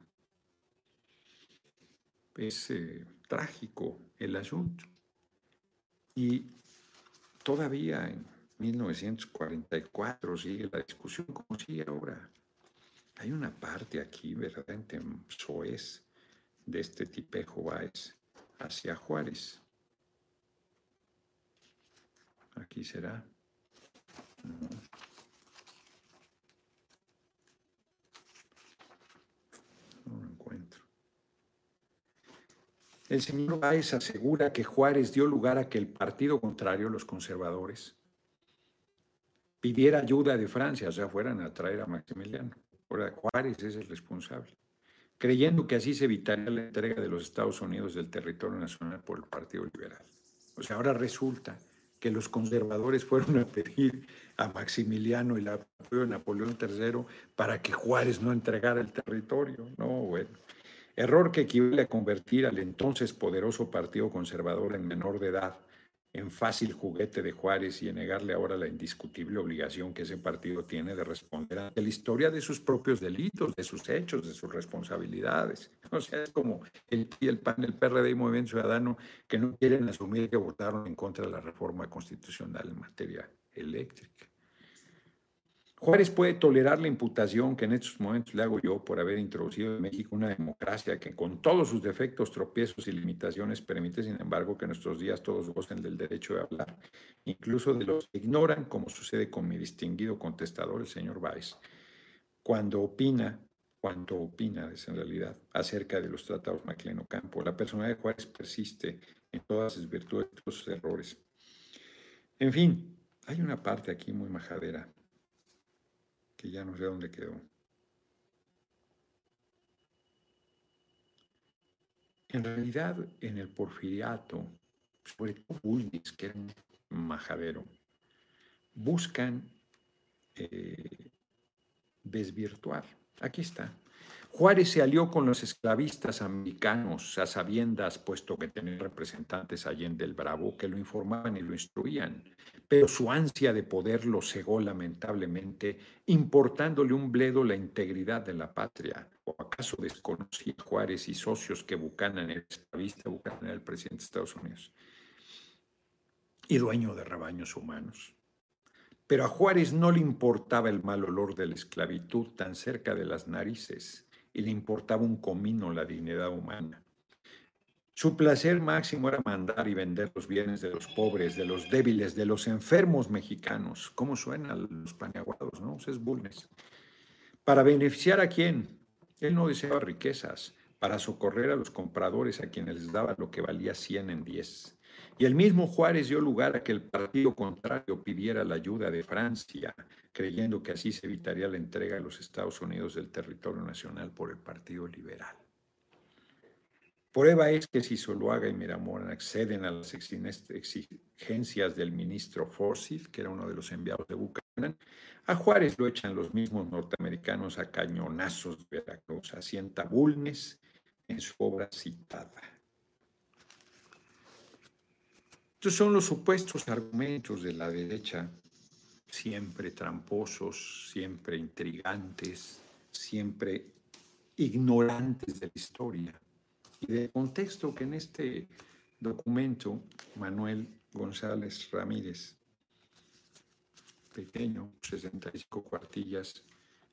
Es eh, trágico el asunto. Y todavía en 1944 sigue la discusión como sigue ahora. Hay una parte aquí verdaderamente soez de este tipejo Báez hacia Juárez. Aquí será. No. no lo encuentro. El señor Báez asegura que Juárez dio lugar a que el partido contrario, los conservadores, pidiera ayuda de Francia, o sea, fueran a traer a Maximiliano. Ahora Juárez es el responsable, creyendo que así se evitaría la entrega de los Estados Unidos del territorio nacional por el Partido Liberal. O sea, ahora resulta que los conservadores fueron a pedir a Maximiliano y el apoyo de Napoleón III para que Juárez no entregara el territorio. No, bueno. Error que equivale a convertir al entonces poderoso Partido Conservador en menor de edad en fácil juguete de Juárez y en negarle ahora la indiscutible obligación que ese partido tiene de responder ante la historia de sus propios delitos, de sus hechos, de sus responsabilidades. (laughs) O sea, es como el el PAN, el PRD y Movimiento Ciudadano que no quieren asumir que votaron en contra de la reforma constitucional en materia eléctrica. Juárez puede tolerar la imputación que en estos momentos le hago yo por haber introducido en México una democracia que con todos sus defectos, tropiezos y limitaciones permite, sin embargo, que nuestros días todos gocen del derecho de hablar, incluso de los que ignoran, como sucede con mi distinguido contestador, el señor Báez, cuando opina, cuando opina, es en realidad, acerca de los tratados Macleno Campo. La personalidad de Juárez persiste en todas sus virtudes y sus errores. En fin, hay una parte aquí muy majadera que ya no sé dónde quedó. En realidad, en el porfiriato, sobre todo Bulnes, que era un majadero, buscan eh, desvirtuar. Aquí está. Juárez se alió con los esclavistas americanos a sabiendas, puesto que tenían representantes allí en Del Bravo que lo informaban y lo instruían pero su ansia de poder lo cegó lamentablemente, importándole un bledo la integridad de la patria. ¿O acaso desconocía Juárez y socios que Buchanan era esclavista, Buchanan era el presidente de Estados Unidos y dueño de rebaños humanos? Pero a Juárez no le importaba el mal olor de la esclavitud tan cerca de las narices y le importaba un comino la dignidad humana. Su placer máximo era mandar y vender los bienes de los pobres, de los débiles, de los enfermos mexicanos. ¿Cómo suenan los paneaguados, no? Es Bulnes. ¿Para beneficiar a quién? Él no deseaba riquezas, para socorrer a los compradores a quienes les daba lo que valía 100 en 10. Y el mismo Juárez dio lugar a que el partido contrario pidiera la ayuda de Francia, creyendo que así se evitaría la entrega de los Estados Unidos del territorio nacional por el Partido Liberal. Prueba es que si Zuluaga y Miramón acceden a las exigencias del ministro Forsyth, que era uno de los enviados de Buchanan, a Juárez lo echan los mismos norteamericanos a cañonazos de Veracruz, asienta Bulnes en su obra citada. Estos son los supuestos argumentos de la derecha, siempre tramposos, siempre intrigantes, siempre ignorantes de la historia y de contexto que en este documento Manuel González Ramírez, pequeño, 65 cuartillas,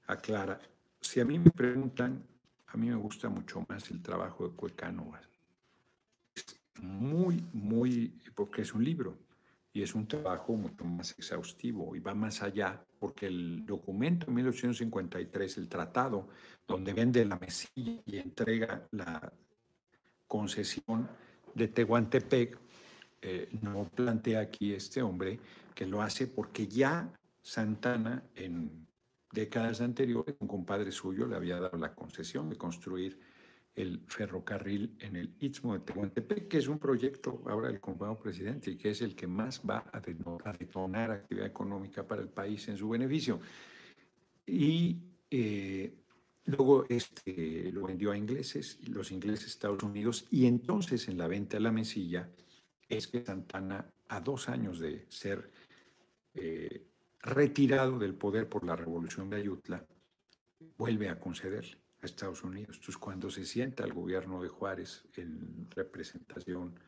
aclara, si a mí me preguntan a mí me gusta mucho más el trabajo de Cuecano. Muy, muy, porque es un libro y es un trabajo mucho más exhaustivo y va más allá, porque el documento de 1853, el tratado, donde vende la mesilla y entrega la concesión de Tehuantepec, eh, no plantea aquí este hombre que lo hace porque ya Santana en décadas anteriores, un compadre suyo le había dado la concesión de construir el ferrocarril en el Istmo de Tehuantepec, que es un proyecto ahora del compañero presidente y que es el que más va a detonar actividad económica para el país en su beneficio. Y eh, luego este, lo vendió a ingleses, los ingleses Estados Unidos, y entonces en la venta de la mesilla es que Santana, a dos años de ser eh, retirado del poder por la revolución de Ayutla, vuelve a concederle a Estados Unidos. Entonces, cuando se sienta el gobierno de Juárez en representación,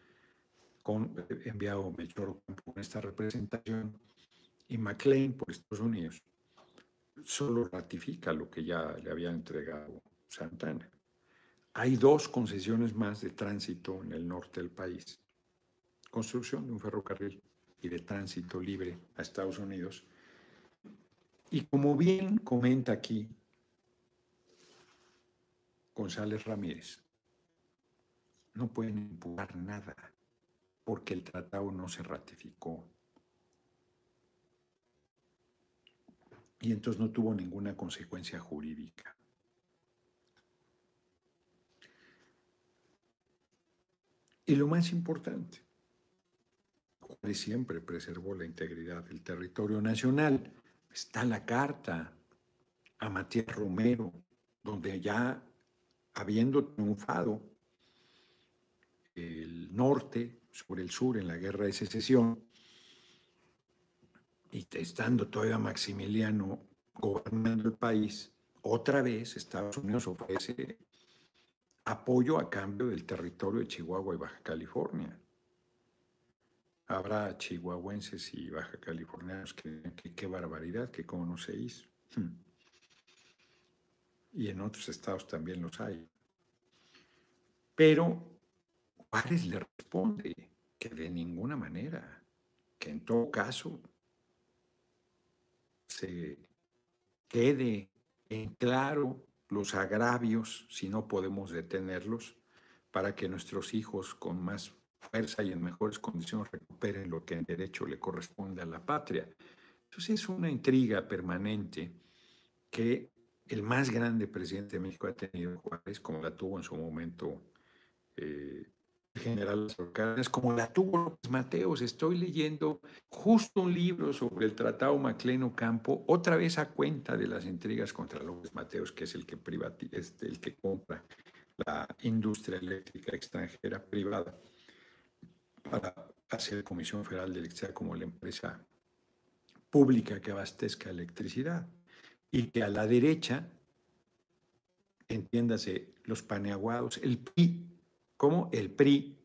con enviado Melchor con esta representación, y McLean por Estados Unidos, solo ratifica lo que ya le había entregado Santana. Hay dos concesiones más de tránsito en el norte del país. Construcción de un ferrocarril y de tránsito libre a Estados Unidos. Y como bien comenta aquí González Ramírez, no pueden empujar nada porque el tratado no se ratificó. Y entonces no tuvo ninguna consecuencia jurídica. Y lo más importante, Juárez siempre preservó la integridad del territorio nacional. Está la carta a Matías Romero, donde ya habiendo triunfado el norte sobre el sur en la guerra de secesión, y estando todavía Maximiliano gobernando el país, otra vez Estados Unidos ofrece apoyo a cambio del territorio de Chihuahua y Baja California. Habrá chihuahuenses y baja californianos que, qué barbaridad, que cómo no se hizo. Hmm y en otros estados también los hay. Pero Juárez le responde que de ninguna manera, que en todo caso se quede en claro los agravios, si no podemos detenerlos, para que nuestros hijos con más fuerza y en mejores condiciones recuperen lo que en derecho le corresponde a la patria. Entonces es una intriga permanente que el más grande presidente de México ha tenido Juárez, como la tuvo en su momento eh, el general Cárdenas, como la tuvo López Mateos. Estoy leyendo justo un libro sobre el Tratado Macleno Campo, otra vez a cuenta de las intrigas contra López Mateos, que es el que, es el que compra la industria eléctrica extranjera privada para hacer Comisión Federal de Electricidad como la empresa pública que abastezca electricidad y que a la derecha, entiéndase, los paneaguados, el PRI, como el PRI,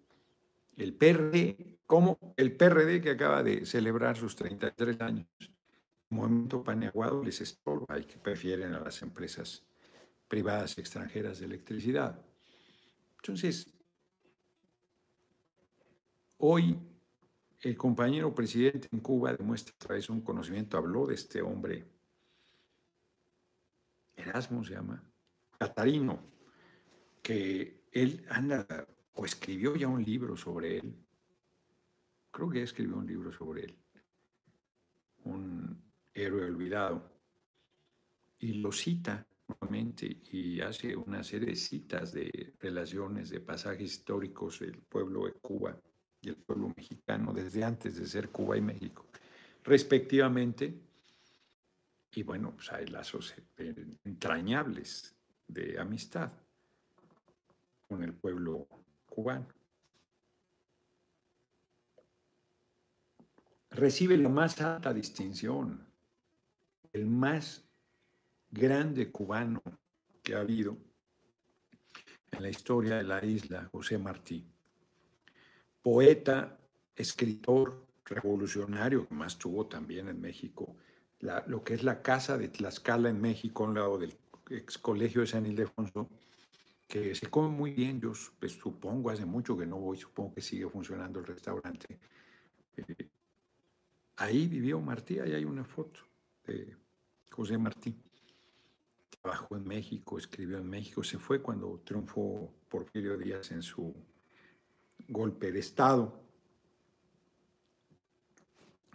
el PRD, como el PRD que acaba de celebrar sus 33 años. El movimiento paneaguado les estorba y que prefieren a las empresas privadas extranjeras de electricidad. Entonces, hoy el compañero presidente en Cuba demuestra a través de un conocimiento, habló de este hombre Erasmo se llama, Catarino, que él anda o escribió ya un libro sobre él. Creo que escribió un libro sobre él. Un héroe olvidado. Y lo cita nuevamente y hace una serie de citas de relaciones, de pasajes históricos del pueblo de Cuba y el pueblo mexicano desde antes de ser Cuba y México, respectivamente, y bueno, pues hay lazos entrañables de amistad con el pueblo cubano. Recibe la más alta distinción, el más grande cubano que ha habido en la historia de la isla, José Martí. Poeta, escritor, revolucionario, que más tuvo también en México, lo que es la casa de Tlaxcala en México, al lado del ex colegio de San Ildefonso, que se come muy bien. Yo pues, supongo, hace mucho que no voy, supongo que sigue funcionando el restaurante. Eh, ahí vivió Martí, ahí hay una foto de José Martí. Trabajó en México, escribió en México, se fue cuando triunfó Porfirio Díaz en su golpe de Estado.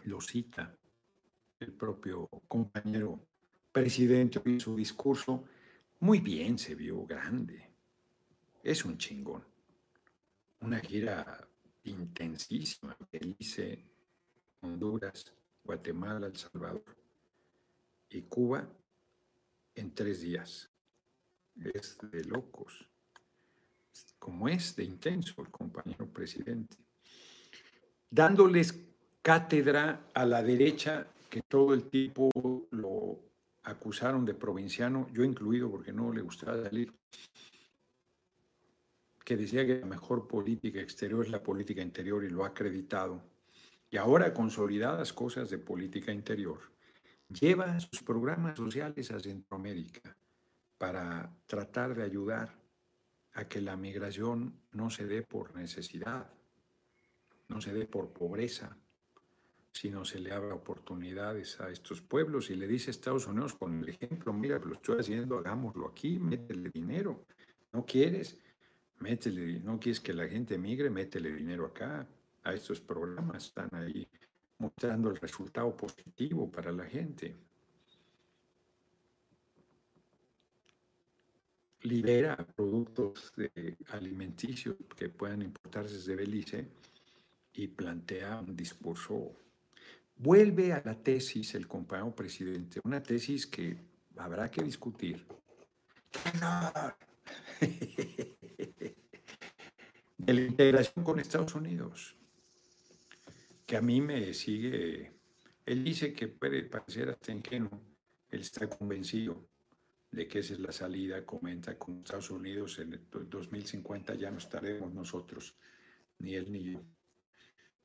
Lo cita el propio compañero presidente en su discurso. Muy bien, se vio grande es un chingón. Una gira intensísima. Belice, Honduras, Guatemala, El Salvador y Cuba en tres días. Es de locos. Como es de intenso el compañero presidente. Dándoles cátedra a la derecha que todo el tipo lo acusaron de provinciano, yo incluido porque no le gustaba salir que decía que la mejor política exterior es la política interior y lo ha acreditado, y ahora consolidadas cosas de política interior, lleva sus programas sociales a Centroamérica para tratar de ayudar a que la migración no se dé por necesidad, no se dé por pobreza, sino se le abra oportunidades a estos pueblos y le dice a Estados Unidos con el ejemplo, mira, lo estoy haciendo, hagámoslo aquí, métele dinero, ¿no quieres? métele, no quieres que la gente migre, métele dinero acá, a estos programas, están ahí mostrando el resultado positivo para la gente. Libera productos alimenticios que puedan importarse desde Belice y plantea un discurso. Vuelve a la tesis el compañero presidente, una tesis que habrá que discutir. (laughs) de la integración con Estados Unidos, que a mí me sigue, él dice que puede parecer hasta ingenuo, él está convencido de que esa es la salida, comenta con Estados Unidos en el 2050 ya no estaremos nosotros, ni él ni yo.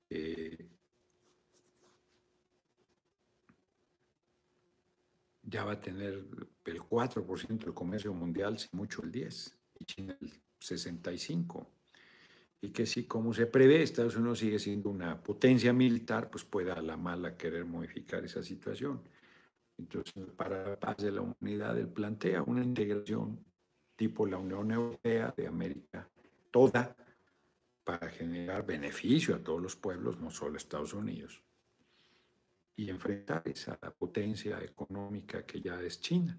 Eh, ya va a tener el 4% del comercio mundial, si mucho el 10%, y China el 65% y que si como se prevé Estados Unidos sigue siendo una potencia militar, pues pueda a la mala querer modificar esa situación. Entonces, para la paz de la humanidad, él plantea una integración tipo la Unión Europea de América, toda, para generar beneficio a todos los pueblos, no solo a Estados Unidos, y enfrentar esa potencia económica que ya es China,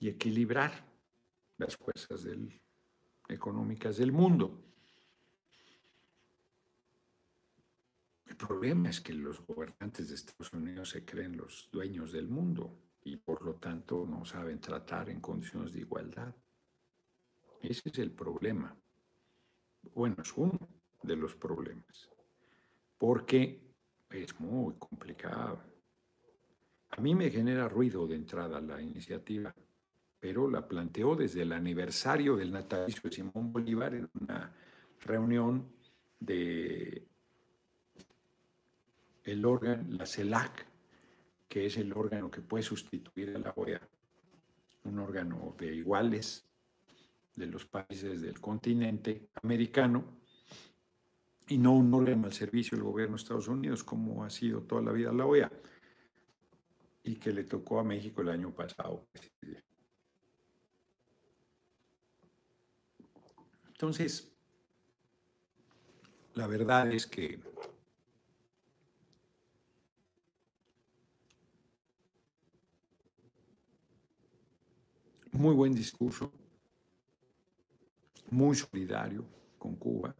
y equilibrar las fuerzas económicas del mundo. El problema es que los gobernantes de Estados Unidos se creen los dueños del mundo y por lo tanto no saben tratar en condiciones de igualdad. Ese es el problema. Bueno, es uno de los problemas, porque es muy complicado. A mí me genera ruido de entrada la iniciativa, pero la planteó desde el aniversario del natalicio de Simón Bolívar en una reunión de el órgano, la CELAC, que es el órgano que puede sustituir a la OEA, un órgano de iguales de los países del continente americano y no un órgano al servicio del gobierno de Estados Unidos como ha sido toda la vida la OEA y que le tocó a México el año pasado. Entonces, la verdad es que Muy buen discurso, muy solidario con Cuba.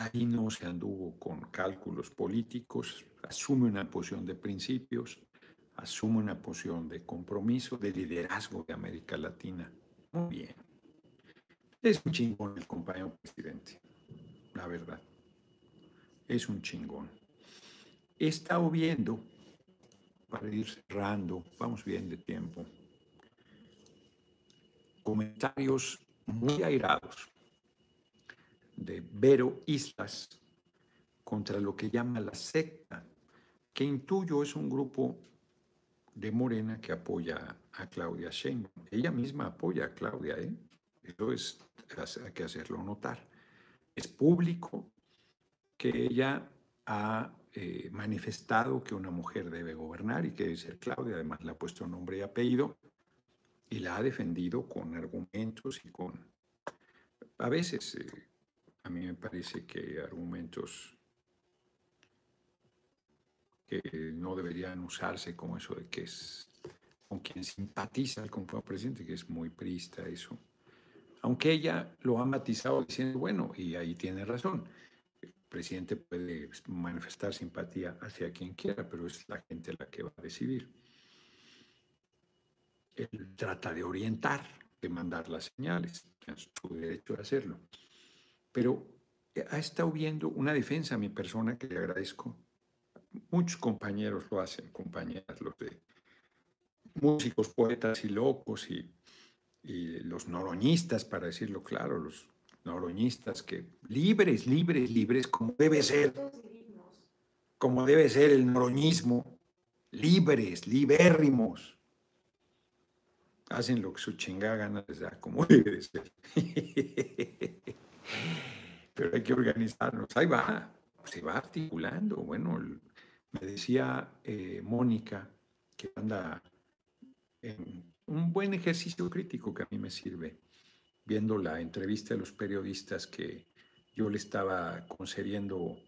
Ahí no se anduvo con cálculos políticos, asume una posición de principios, asume una posición de compromiso, de liderazgo de América Latina. Muy bien. Es un chingón el compañero presidente, la verdad. Es un chingón. He estado viendo para ir cerrando, vamos bien de tiempo, comentarios muy airados de Vero Islas contra lo que llama la secta, que intuyo es un grupo de Morena que apoya a Claudia Sheinbaum. Ella misma apoya a Claudia, ¿eh? Eso es, hay que hacerlo notar. Es público que ella ha eh, manifestado que una mujer debe gobernar y que debe ser Claudia, además le ha puesto nombre y apellido y la ha defendido con argumentos y con, a veces, eh, a mí me parece que argumentos que no deberían usarse como eso de que es con quien simpatiza el compañero presidente, que es muy prista eso. Aunque ella lo ha matizado diciendo, bueno, y ahí tiene razón, el presidente puede manifestar simpatía hacia quien quiera, pero es la gente la que va a decidir. Él trata de orientar, de mandar las señales, es su derecho a hacerlo. Pero ha estado viendo una defensa a mi persona que le agradezco muchos compañeros lo hacen, compañeras, los de músicos, poetas y locos y, los noroñistas, para decirlo claro, los noroñistas que libres, libres, libres, como debe ser, como debe ser el noroñismo, libres, libérrimos. Hacen lo que su chingada gana les da, como (laughs) debe ser. Pero hay que organizarnos. Ahí va, se va articulando. Bueno, me decía eh, Mónica que anda en un buen ejercicio crítico que a mí me sirve, viendo la entrevista de los periodistas que yo le estaba concediendo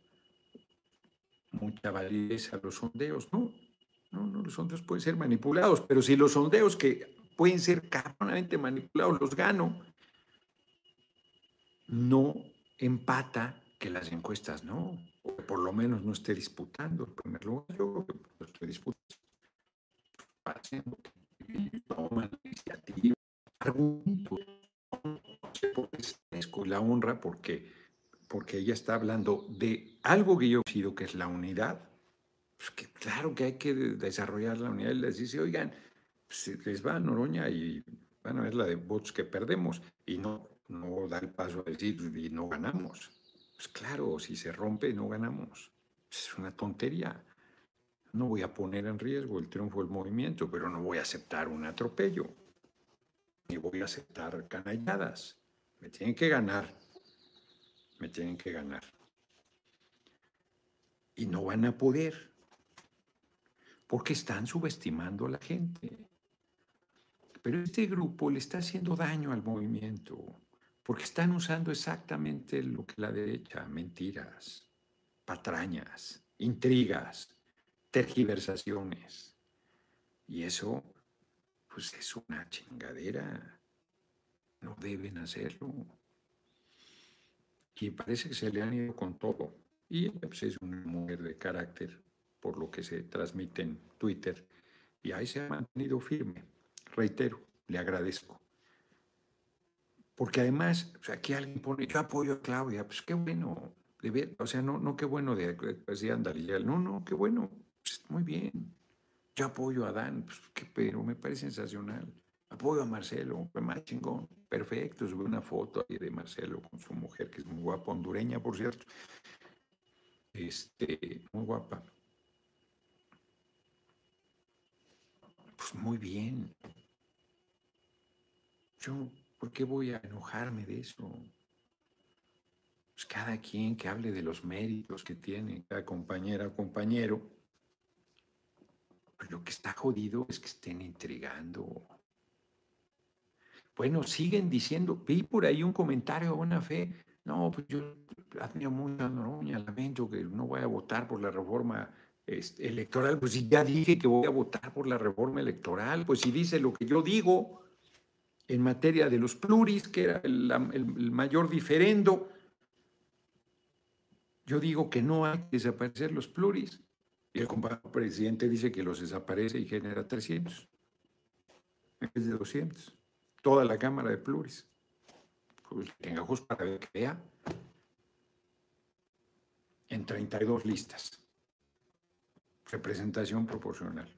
mucha validez a los sondeos. No, no, no, los sondeos pueden ser manipulados, pero si los sondeos que pueden ser cabronamente manipulados los gano, no empata que las encuestas no o por lo menos no esté disputando. En primer lugar, yo estoy disputando, haciendo, toman iniciativa, argumentos, y la honra porque, porque ella está hablando de algo que yo he que es la unidad. Pues que claro que hay que desarrollar la unidad y les dice, oigan, pues les va a Noroña y van a ver la de votos que perdemos y no, no da el paso a decir y no ganamos. Pues claro, si se rompe no ganamos. Es una tontería. No voy a poner en riesgo el triunfo del movimiento, pero no voy a aceptar un atropello. Ni voy a aceptar canalladas. Me tienen que ganar. Me tienen que ganar. Y no van a poder. Porque están subestimando a la gente. Pero este grupo le está haciendo daño al movimiento porque están usando exactamente lo que la derecha, mentiras, patrañas, intrigas, tergiversaciones. Y eso, pues es una chingadera. No deben hacerlo. Y parece que se le han ido con todo. Y pues, es una mujer de carácter, por lo que se transmite en Twitter. Y ahí se ha mantenido firme. Reitero, le agradezco. Porque además, aquí alguien pone, yo apoyo a Claudia, pues qué bueno, de o sea, no, no qué bueno de decir, ándale, no, no, qué bueno, pues, muy bien. Yo apoyo a Dan, pues qué pero, me parece sensacional. Apoyo a Marcelo, fue más chingón, perfecto, sube una foto ahí de Marcelo con su mujer, que es muy guapa, hondureña, por cierto. Este, muy guapa. Pues muy bien. Yo ¿Por qué voy a enojarme de eso? Pues cada quien que hable de los méritos que tiene cada compañera o compañero. Pues lo que está jodido es que estén intrigando. Bueno, siguen diciendo, vi por ahí un comentario a buena fe. No, pues yo admiro mucho a Noroña, lamento que no voy a votar por la reforma este, electoral. Pues si ya dije que voy a votar por la reforma electoral, pues si dice lo que yo digo, en materia de los pluris, que era el, mayor diferendo. Yo digo que no hay que desaparecer los pluris. Y el presidente dice que los desaparece y genera 300. Es de 200. Toda la Cámara de Pluris. Pues tenga ojos para ver que vea. En 32 listas. Representación proporcional.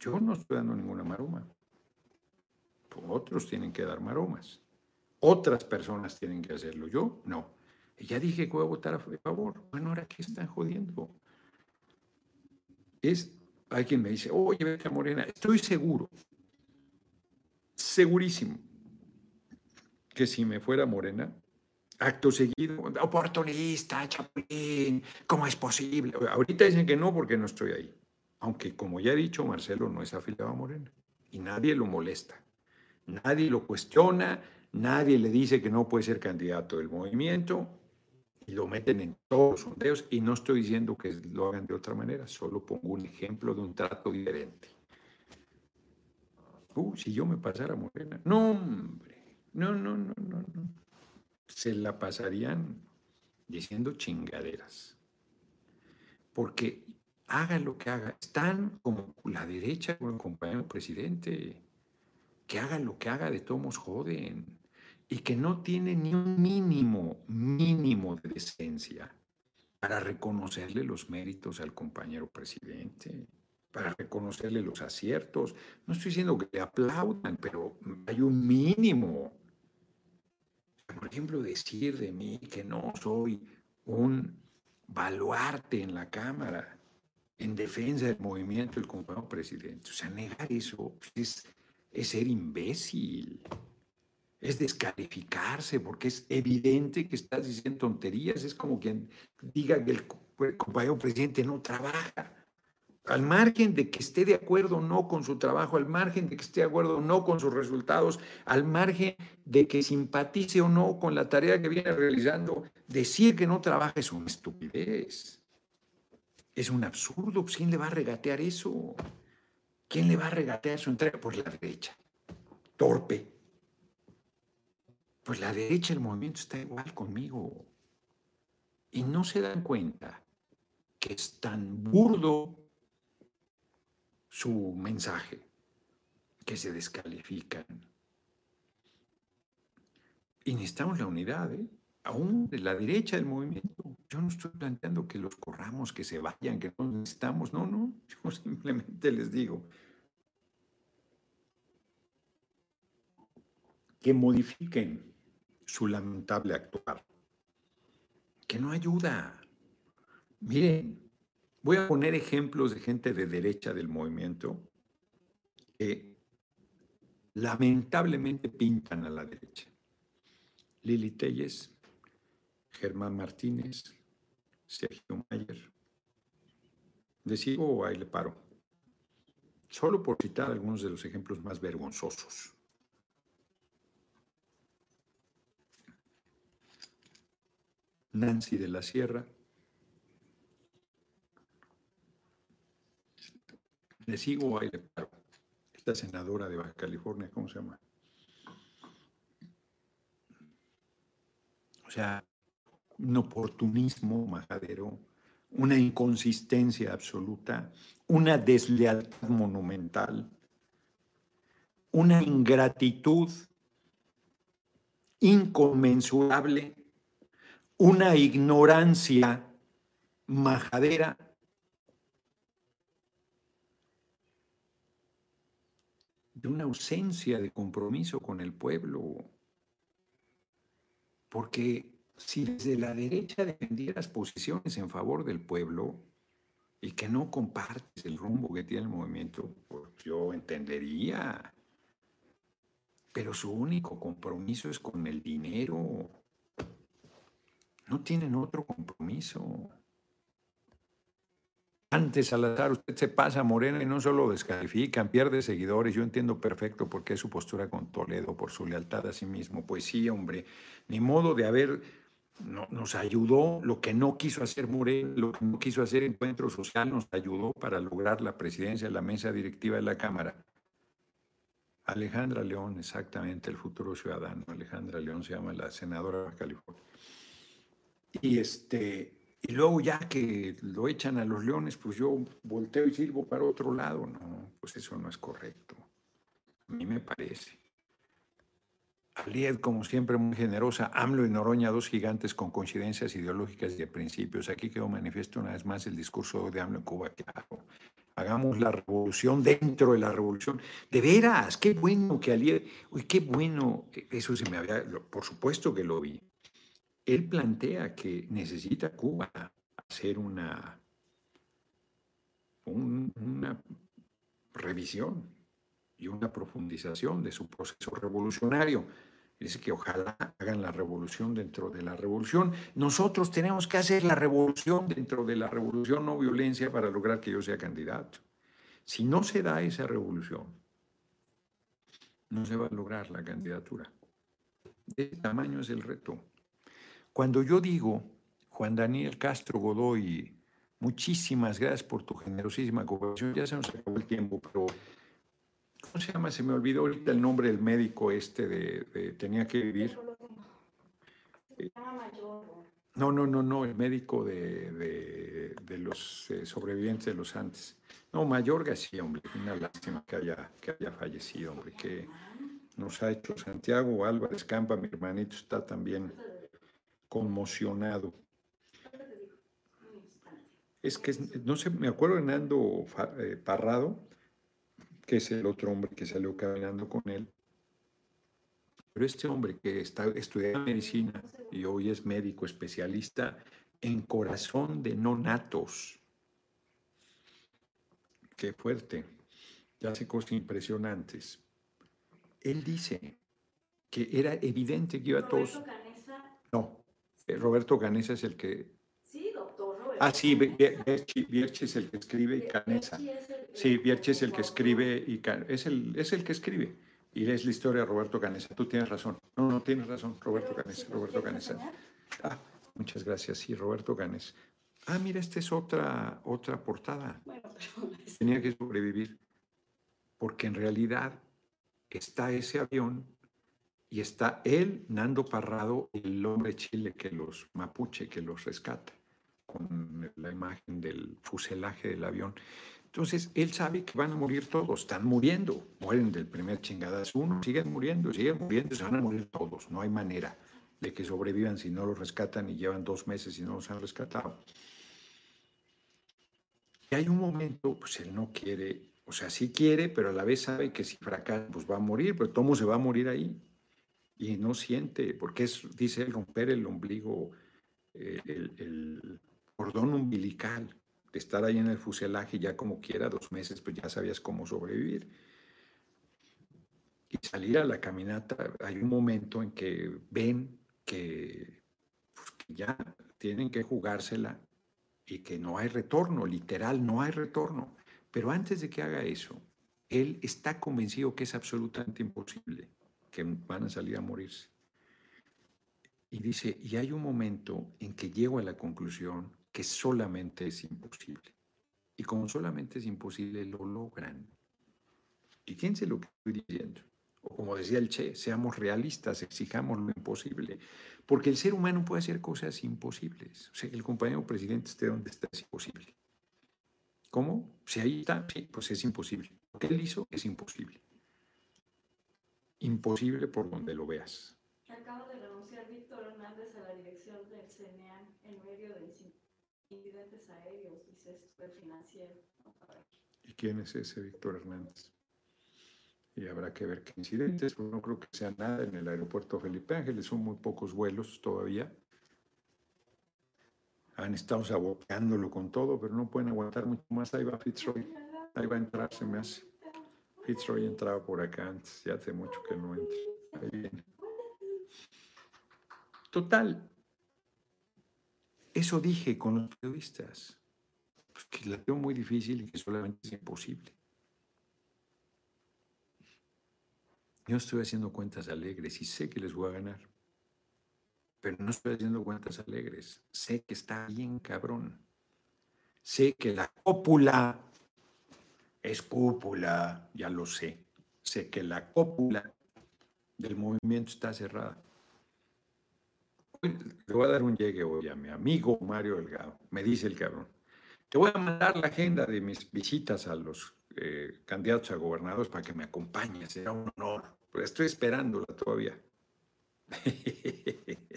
Yo no estoy dando ninguna maroma. Otros tienen que dar maromas. Otras personas tienen que hacerlo. Yo no. Ya dije que voy a votar a favor. Bueno, ahora qué están jodiendo. Es hay quien me dice, oye, vete a Morena. Estoy seguro, segurísimo, que si me fuera Morena, acto seguido, oportunista, chapulín, ¿cómo es posible? Ahorita dicen que no porque no estoy ahí. Aunque, como ya he dicho, Marcelo no es afiliado a Morena y nadie lo molesta, nadie lo cuestiona, nadie le dice que no puede ser candidato del movimiento y lo meten en todos los sondeos y no estoy diciendo que lo hagan de otra manera, solo pongo un ejemplo de un trato diferente. Uh, si yo me pasara Morena, no, hombre, no, no, no, no, no. Se la pasarían diciendo chingaderas. Porque haga lo que haga, están como la derecha con el compañero presidente, que haga lo que haga, de todos joden, y que no tiene ni un mínimo, mínimo de decencia para reconocerle los méritos al compañero presidente, para reconocerle los aciertos. No estoy diciendo que le aplaudan, pero hay un mínimo. Por ejemplo, decir de mí que no soy un baluarte en la Cámara en defensa del movimiento del compañero presidente. O sea, negar eso es, es ser imbécil, es descalificarse, porque es evidente que estás diciendo tonterías. Es como quien diga que el compañero presidente no trabaja. Al margen de que esté de acuerdo o no con su trabajo, al margen de que esté de acuerdo o no con sus resultados, al margen de que simpatice o no con la tarea que viene realizando, decir que no trabaja es una estupidez. Es un absurdo. ¿Quién le va a regatear eso? ¿Quién le va a regatear su entrega? Pues la derecha. Torpe. Pues la derecha, el movimiento está igual conmigo. Y no se dan cuenta que es tan burdo su mensaje que se descalifican. Y necesitamos la unidad, ¿eh? Aún de la derecha del movimiento. Yo no estoy planteando que los corramos, que se vayan, que no necesitamos. No, no. (laughs) Yo simplemente les digo que modifiquen su lamentable actuar. Que no ayuda. Miren, voy a poner ejemplos de gente de derecha del movimiento que lamentablemente pintan a la derecha. Lili Telles, Germán Martínez, Sergio Mayer. ¿Le sigo o ahí paro? Solo por citar algunos de los ejemplos más vergonzosos. Nancy de la Sierra. ¿Le sigo o ahí paro? Esta senadora de Baja California, ¿cómo se llama? O sea, un oportunismo majadero, una inconsistencia absoluta, una deslealtad monumental, una ingratitud inconmensurable, una ignorancia majadera. de una ausencia de compromiso con el pueblo, porque si desde la derecha defendieras posiciones en favor del pueblo y que no compartes el rumbo que tiene el movimiento, pues yo entendería. Pero su único compromiso es con el dinero. No tienen otro compromiso. Antes, Salazar, usted se pasa a Morena y no solo descalifican, pierde seguidores. Yo entiendo perfecto por qué su postura con Toledo, por su lealtad a sí mismo. Pues sí, hombre, ni modo de haber no, nos ayudó, lo que no quiso hacer Moreno, lo que no quiso hacer Encuentro Social, nos ayudó para lograr la presidencia de la mesa directiva de la Cámara. Alejandra León, exactamente, el futuro ciudadano. Alejandra León se llama la senadora de California. Y, este, y luego ya que lo echan a los leones, pues yo volteo y sirvo para otro lado. No, pues eso no es correcto. A mí me parece. Alied, como siempre, muy generosa. AMLO y Noroña, dos gigantes con coincidencias ideológicas y de principios. Aquí quedó manifiesto una vez más el discurso de AMLO en Cuba. Claro. Hagamos la revolución dentro de la revolución. De veras, qué bueno que Alied, uy, qué bueno, eso se me había, por supuesto que lo vi. Él plantea que necesita Cuba hacer una una revisión y una profundización de su proceso revolucionario. Dice que ojalá hagan la revolución dentro de la revolución. Nosotros tenemos que hacer la revolución dentro de la revolución no violencia para lograr que yo sea candidato. Si no se da esa revolución, no se va a lograr la candidatura. De ese tamaño es el reto. Cuando yo digo, Juan Daniel Castro Godoy, muchísimas gracias por tu generosísima cooperación, ya se nos acabó el tiempo, pero ¿cómo se llama? Se me olvidó ahorita el nombre del médico este de, tenía que vivir. No, no, no, no, el médico de, los eh, sobrevivientes de los antes. No, Mayorga sí, hombre, una lástima que haya, que haya fallecido, hombre, que nos ha hecho Santiago Álvarez Campa, mi hermanito, está también conmocionado. Es que, no sé, me acuerdo de Nando eh, Parrado, que es el otro hombre que salió caminando con él. Pero este hombre que está estudiando medicina y hoy es médico especialista en corazón de no natos. Qué fuerte. Ya hace cosas impresionantes. Él dice que era evidente que iba a todos. No, eh, Roberto Canesa es el que. Ah, sí, Vierche es el que escribe y Canesa. Sí, Vierche es el que escribe y es el, es el que escribe. Y es la historia de Roberto Canesa. Tú tienes razón. No, no tienes razón, Roberto Canesa. Roberto Canesa. Ah, muchas gracias. Sí, Roberto Canesa. Ah, mira, esta es otra, otra portada. Tenía que sobrevivir. Porque en realidad está ese avión y está él, Nando Parrado, el hombre chile que los mapuche, que los rescata, con la imagen del fuselaje del avión. Entonces, él sabe que van a morir todos, están muriendo, mueren del primer chingadazo uno, siguen muriendo, siguen muriendo, se van a morir todos, no hay manera de que sobrevivan si no los rescatan y llevan dos meses y no los han rescatado. Y hay un momento, pues él no quiere, o sea, sí quiere, pero a la vez sabe que si fracasa, pues va a morir, pero todo se va a morir ahí. Y no siente, porque es, dice él, romper el ombligo, eh, el cordón umbilical de estar ahí en el fuselaje ya como quiera, dos meses, pues ya sabías cómo sobrevivir. Y salir a la caminata, hay un momento en que ven que, pues, que ya tienen que jugársela y que no hay retorno, literal, no hay retorno. Pero antes de que haga eso, él está convencido que es absolutamente imposible, que van a salir a morirse. Y dice, y hay un momento en que llego a la conclusión que solamente es imposible. Y como solamente es imposible, lo logran. Y fíjense lo que estoy diciendo. O como decía el Che, seamos realistas, exijamos lo imposible. Porque el ser humano puede hacer cosas imposibles. O sea, que el compañero presidente esté donde está es imposible. ¿Cómo? Si ahí está, sí, pues es imposible. Lo que él hizo es imposible. Imposible por donde lo veas. Acabo de renunciar Víctor Hernández a la dirección del CNEAN en medio de incidentes aéreos, dice financiero. ¿Y quién es ese Víctor Hernández? Y habrá que ver qué incidentes, porque no creo que sea nada en el aeropuerto Felipe Ángeles, son muy pocos vuelos todavía. Han estado saboteándolo con todo, pero no pueden aguantar mucho más. Ahí va Fitzroy, ahí va a entrar, se me hace. Fitzroy entraba por acá antes, ya hace mucho que no entra. Ahí viene. Total, eso dije con los periodistas, pues, que la veo muy difícil y que solamente es imposible. Yo estoy haciendo cuentas alegres y sé que les voy a ganar, pero no estoy haciendo cuentas alegres. Sé que está bien cabrón. Sé que la cópula es cúpula, ya lo sé. Sé que la cópula del movimiento está cerrada le voy a dar un llegue hoy a mi amigo Mario Delgado. Me dice el cabrón. Te voy a mandar la agenda de mis visitas a los eh, candidatos a gobernadores para que me acompañes. Será un honor. Estoy esperándola todavía. (laughs)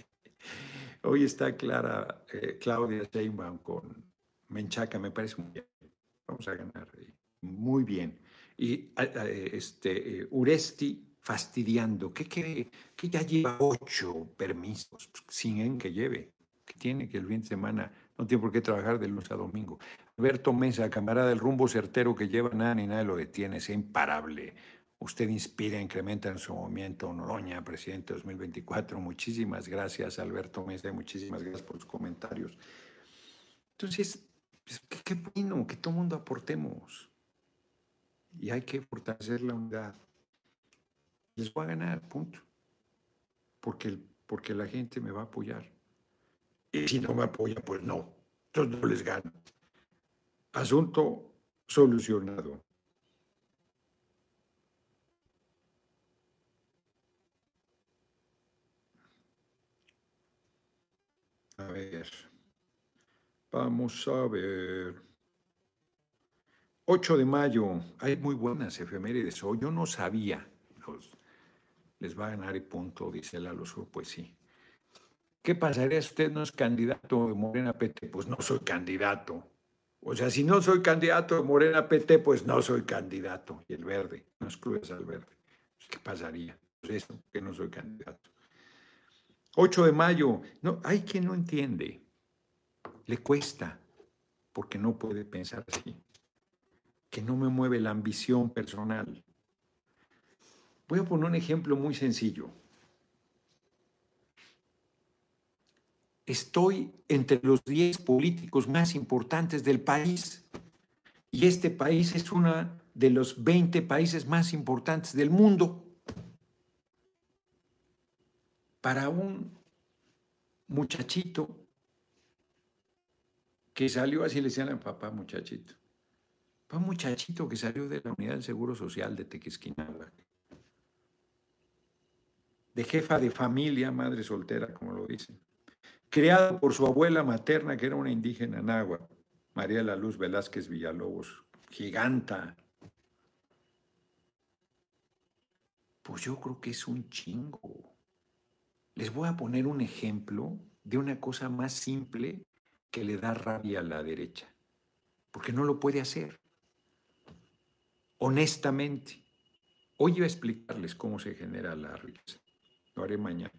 Hoy está Clara, eh, Claudia Sheinbaum con Menchaca, me parece muy bien. Vamos a ganar muy bien. Y este, Uresti fastidiando, que, ya lleva ocho permisos, sin en que lleve, que tiene que el fin de semana no tiene por qué trabajar de lunes a domingo. Alberto Mesa, camarada, el rumbo certero que lleva nada ni nadie lo detiene, es imparable. Usted inspira, incrementa en su movimiento. Noroña, presidente 2024. Muchísimas gracias, Alberto Mesa, muchísimas gracias por sus comentarios. Entonces, pues, qué, bueno que todo mundo aportemos. Y hay que fortalecer la unidad. Les voy a ganar, punto. Porque, porque la gente me va a apoyar. Y si no me apoya, pues no. Entonces no les gano. Asunto solucionado. A ver. Vamos a ver. 8 de mayo. Hay muy buenas efemérides. Hoy yo no sabía. Les va a ganar y punto, dice Lalo Sur. Pues sí. ¿Qué pasaría si usted no es candidato de Morena PT? Pues no soy candidato. O sea, si no soy candidato de Morena PT, pues no soy candidato. Y el verde, no excluyes al verde. Pues, ¿Qué pasaría? Pues eso, que no soy candidato. 8 de mayo. No, hay quien no entiende. Le cuesta, porque no puede pensar así. Que no me mueve la ambición personal. Voy a poner un ejemplo muy sencillo. estoy entre los 10 políticos más importantes del país y este país es uno de los 20 países más importantes del mundo. Para un muchachito que salió, así le decían a papá muchachito, un muchachito que salió de la Unidad del Seguro Social de Tequesquinala, de jefa de familia, madre soltera, como lo dicen, criado por su abuela materna, que era una indígena nahua, María la Luz Velázquez Villalobos, giganta. Pues yo creo que es un chingo. Les voy a poner un ejemplo de una cosa más simple que le da rabia a la derecha, porque no lo puede hacer. Honestamente, hoy iba a explicarles cómo se genera la riqueza. Lo haré mañana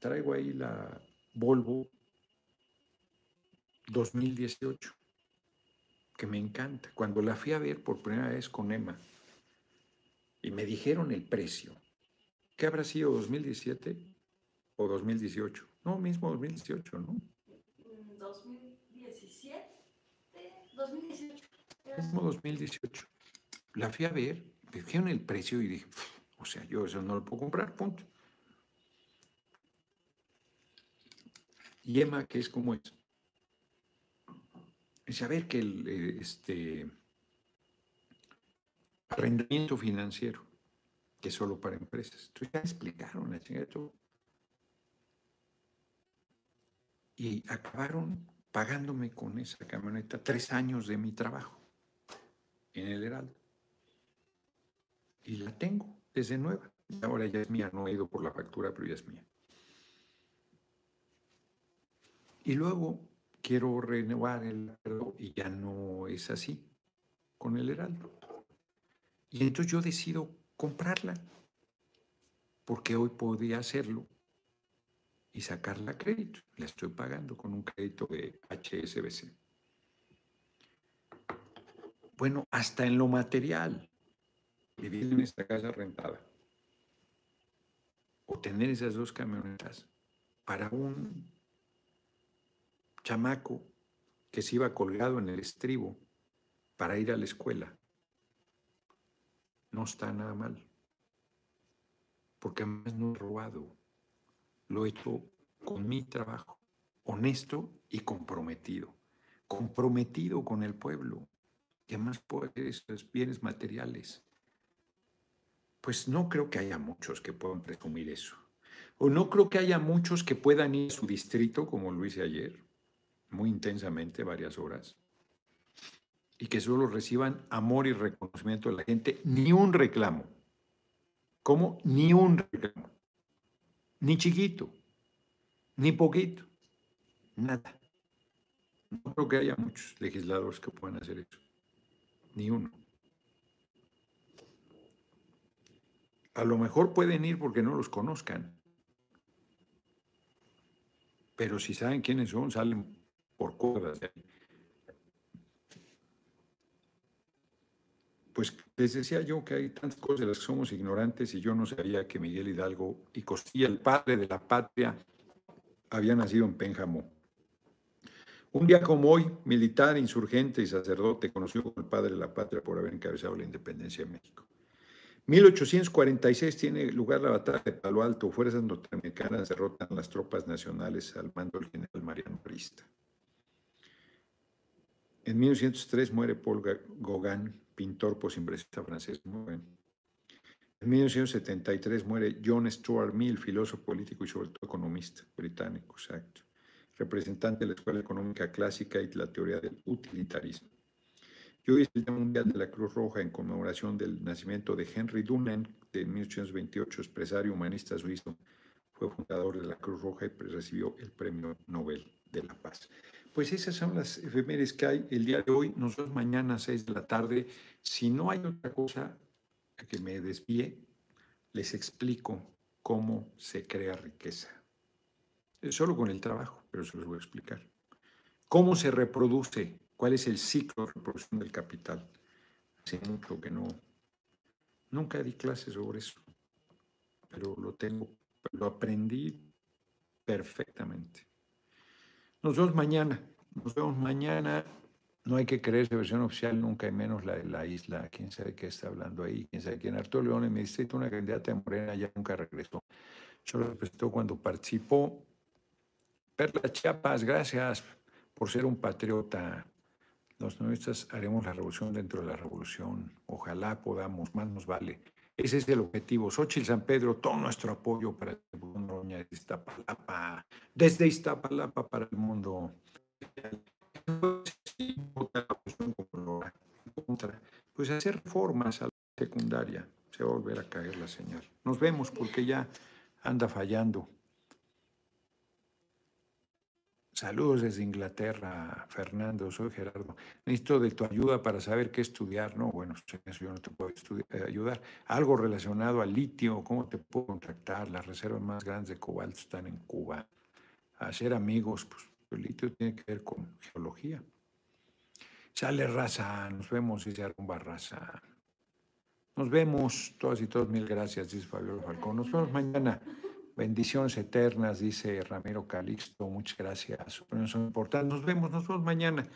traigo ahí la Volvo 2018, que me encanta. Cuando la fui a ver por primera vez con Emma y me dijeron el precio, ¿qué habrá sido 2017 o 2018? No, mismo 2018, ¿no? 2017, 2018. Mismo 2018. La fui a ver, me dijeron el precio y dije, o sea, yo eso no lo puedo comprar, punto. Y Emma, que es como es. Saber que el eh, este, arrendamiento financiero, que es solo para empresas. Entonces ya explicaron la chingada. Y acabaron pagándome con esa camioneta tres años de mi trabajo en el Heraldo. Y la tengo desde nueva. Ahora ya es mía, no he ido por la factura, pero ya es mía. Y luego quiero renovar el acuerdo y ya no es así con el Heraldo. Y entonces yo decido comprarla, porque hoy podía hacerlo y sacarla a crédito. La estoy pagando con un crédito de HSBC. Bueno, hasta en lo material, vivir en esta casa rentada o tener esas dos camionetas para un chamaco que se iba colgado en el estribo para ir a la escuela. No está nada mal. Porque además no he robado. Lo he hecho con mi trabajo, honesto y comprometido. Comprometido con el pueblo. Y además por esos bienes materiales. Pues no creo que haya muchos que puedan presumir eso. O no creo que haya muchos que puedan ir a su distrito, como lo hice ayer, muy intensamente, varias horas, y que solo reciban amor y reconocimiento de la gente, ni un reclamo. ¿Cómo? Ni un reclamo. Ni chiquito, ni poquito, nada. No creo que haya muchos legisladores que puedan hacer eso. Ni uno. A lo mejor pueden ir porque no los conozcan. Pero si saben quiénes son, salen por acuerdas de ahí. Pues les decía yo que hay tantas cosas de las que somos ignorantes y yo no sabía que Miguel Hidalgo y Costilla, el padre de la patria, había nacido en Pénjamo. Un día como hoy, militar, insurgente y sacerdote, conocido como el padre de la patria por haber encabezado la independencia de México. 1846 tiene lugar la batalla de Palo Alto. Fuerzas norteamericanas derrotan las tropas nacionales al mando del general Mariano Prista. En 1903 muere Paul Gauguin, pintor posimpresista francés. En 1973 muere John Stuart Mill, filósofo político y sobre todo economista británico, exacto, representante de la Escuela Económica Clásica y de la teoría del utilitarismo. Y hoy es el Día Mundial de la Cruz Roja en conmemoración del nacimiento de Henry Dunant, de 1828, empresario humanista suizo. Fue fundador de la Cruz Roja y recibió el Premio Nobel de la Paz. Pues esas son las efemérides que hay el día de hoy. Nosotros mañana a 6 de la tarde. Si no hay otra cosa que me desvíe, les explico cómo se crea riqueza. Solo con el trabajo, pero se los voy a explicar. ¿Cómo se reproduce cuál es el ciclo de reproducción del capital. Hace mucho que no, nunca di clases sobre eso, pero lo tengo, lo aprendí perfectamente. Nos vemos mañana, nos vemos mañana. No hay que creer esa versión oficial, nunca y menos la de la isla. Quién sabe qué está hablando ahí, quién sabe quién. Arturo León en mi distrito, una candidata de Morena, ya nunca regresó. Solo representó cuando participó. Perla Chiapas, gracias por ser un patriota. Los novistas haremos la revolución dentro de la revolución. Ojalá podamos, más nos vale. Ese es el objetivo. Xochitl San Pedro, todo nuestro apoyo para el mundo de Iztapalapa, desde Iztapalapa para el mundo. Pues hacer reformas a la secundaria. Se va a volver a caer la señal. Nos vemos porque ya anda fallando. Saludos desde Inglaterra, Fernando, soy Gerardo. Necesito de tu ayuda para saber qué estudiar. No, bueno, eso yo no te puedo eh, ayudar. Algo relacionado al litio, cómo te puedo contactar. Las reservas más grandes de cobalto están en Cuba. Hacer amigos, pues el litio tiene que ver con geología. Sale raza, nos vemos y se arrumba raza. Nos vemos, todas y todos, mil gracias, dice Fabio Falcón. Nos vemos mañana. Bendiciones eternas, dice Ramiro Calixto. Muchas gracias. Son importantes. Nos vemos, nos vemos mañana.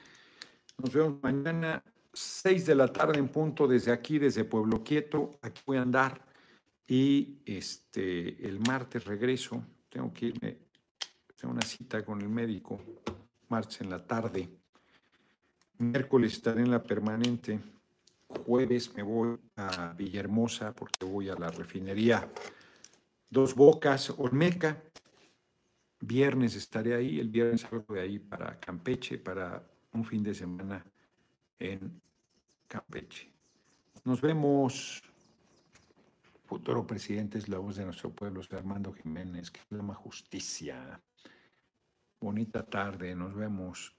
Nos vemos mañana, 6 de la tarde en punto, desde aquí, desde Pueblo Quieto. Aquí voy a andar. Y este, el martes regreso. Tengo que irme. Tengo una cita con el médico. Martes en la tarde. Miércoles estaré en la permanente. Jueves me voy a Villahermosa porque voy a la refinería Dos Bocas, Olmeca. Viernes estaré ahí, el viernes salgo de ahí para Campeche, para un fin de semana en Campeche. Nos vemos. Futuro presidente es la voz de nuestro pueblo, Armando Jiménez, que clama justicia. Bonita tarde, nos vemos.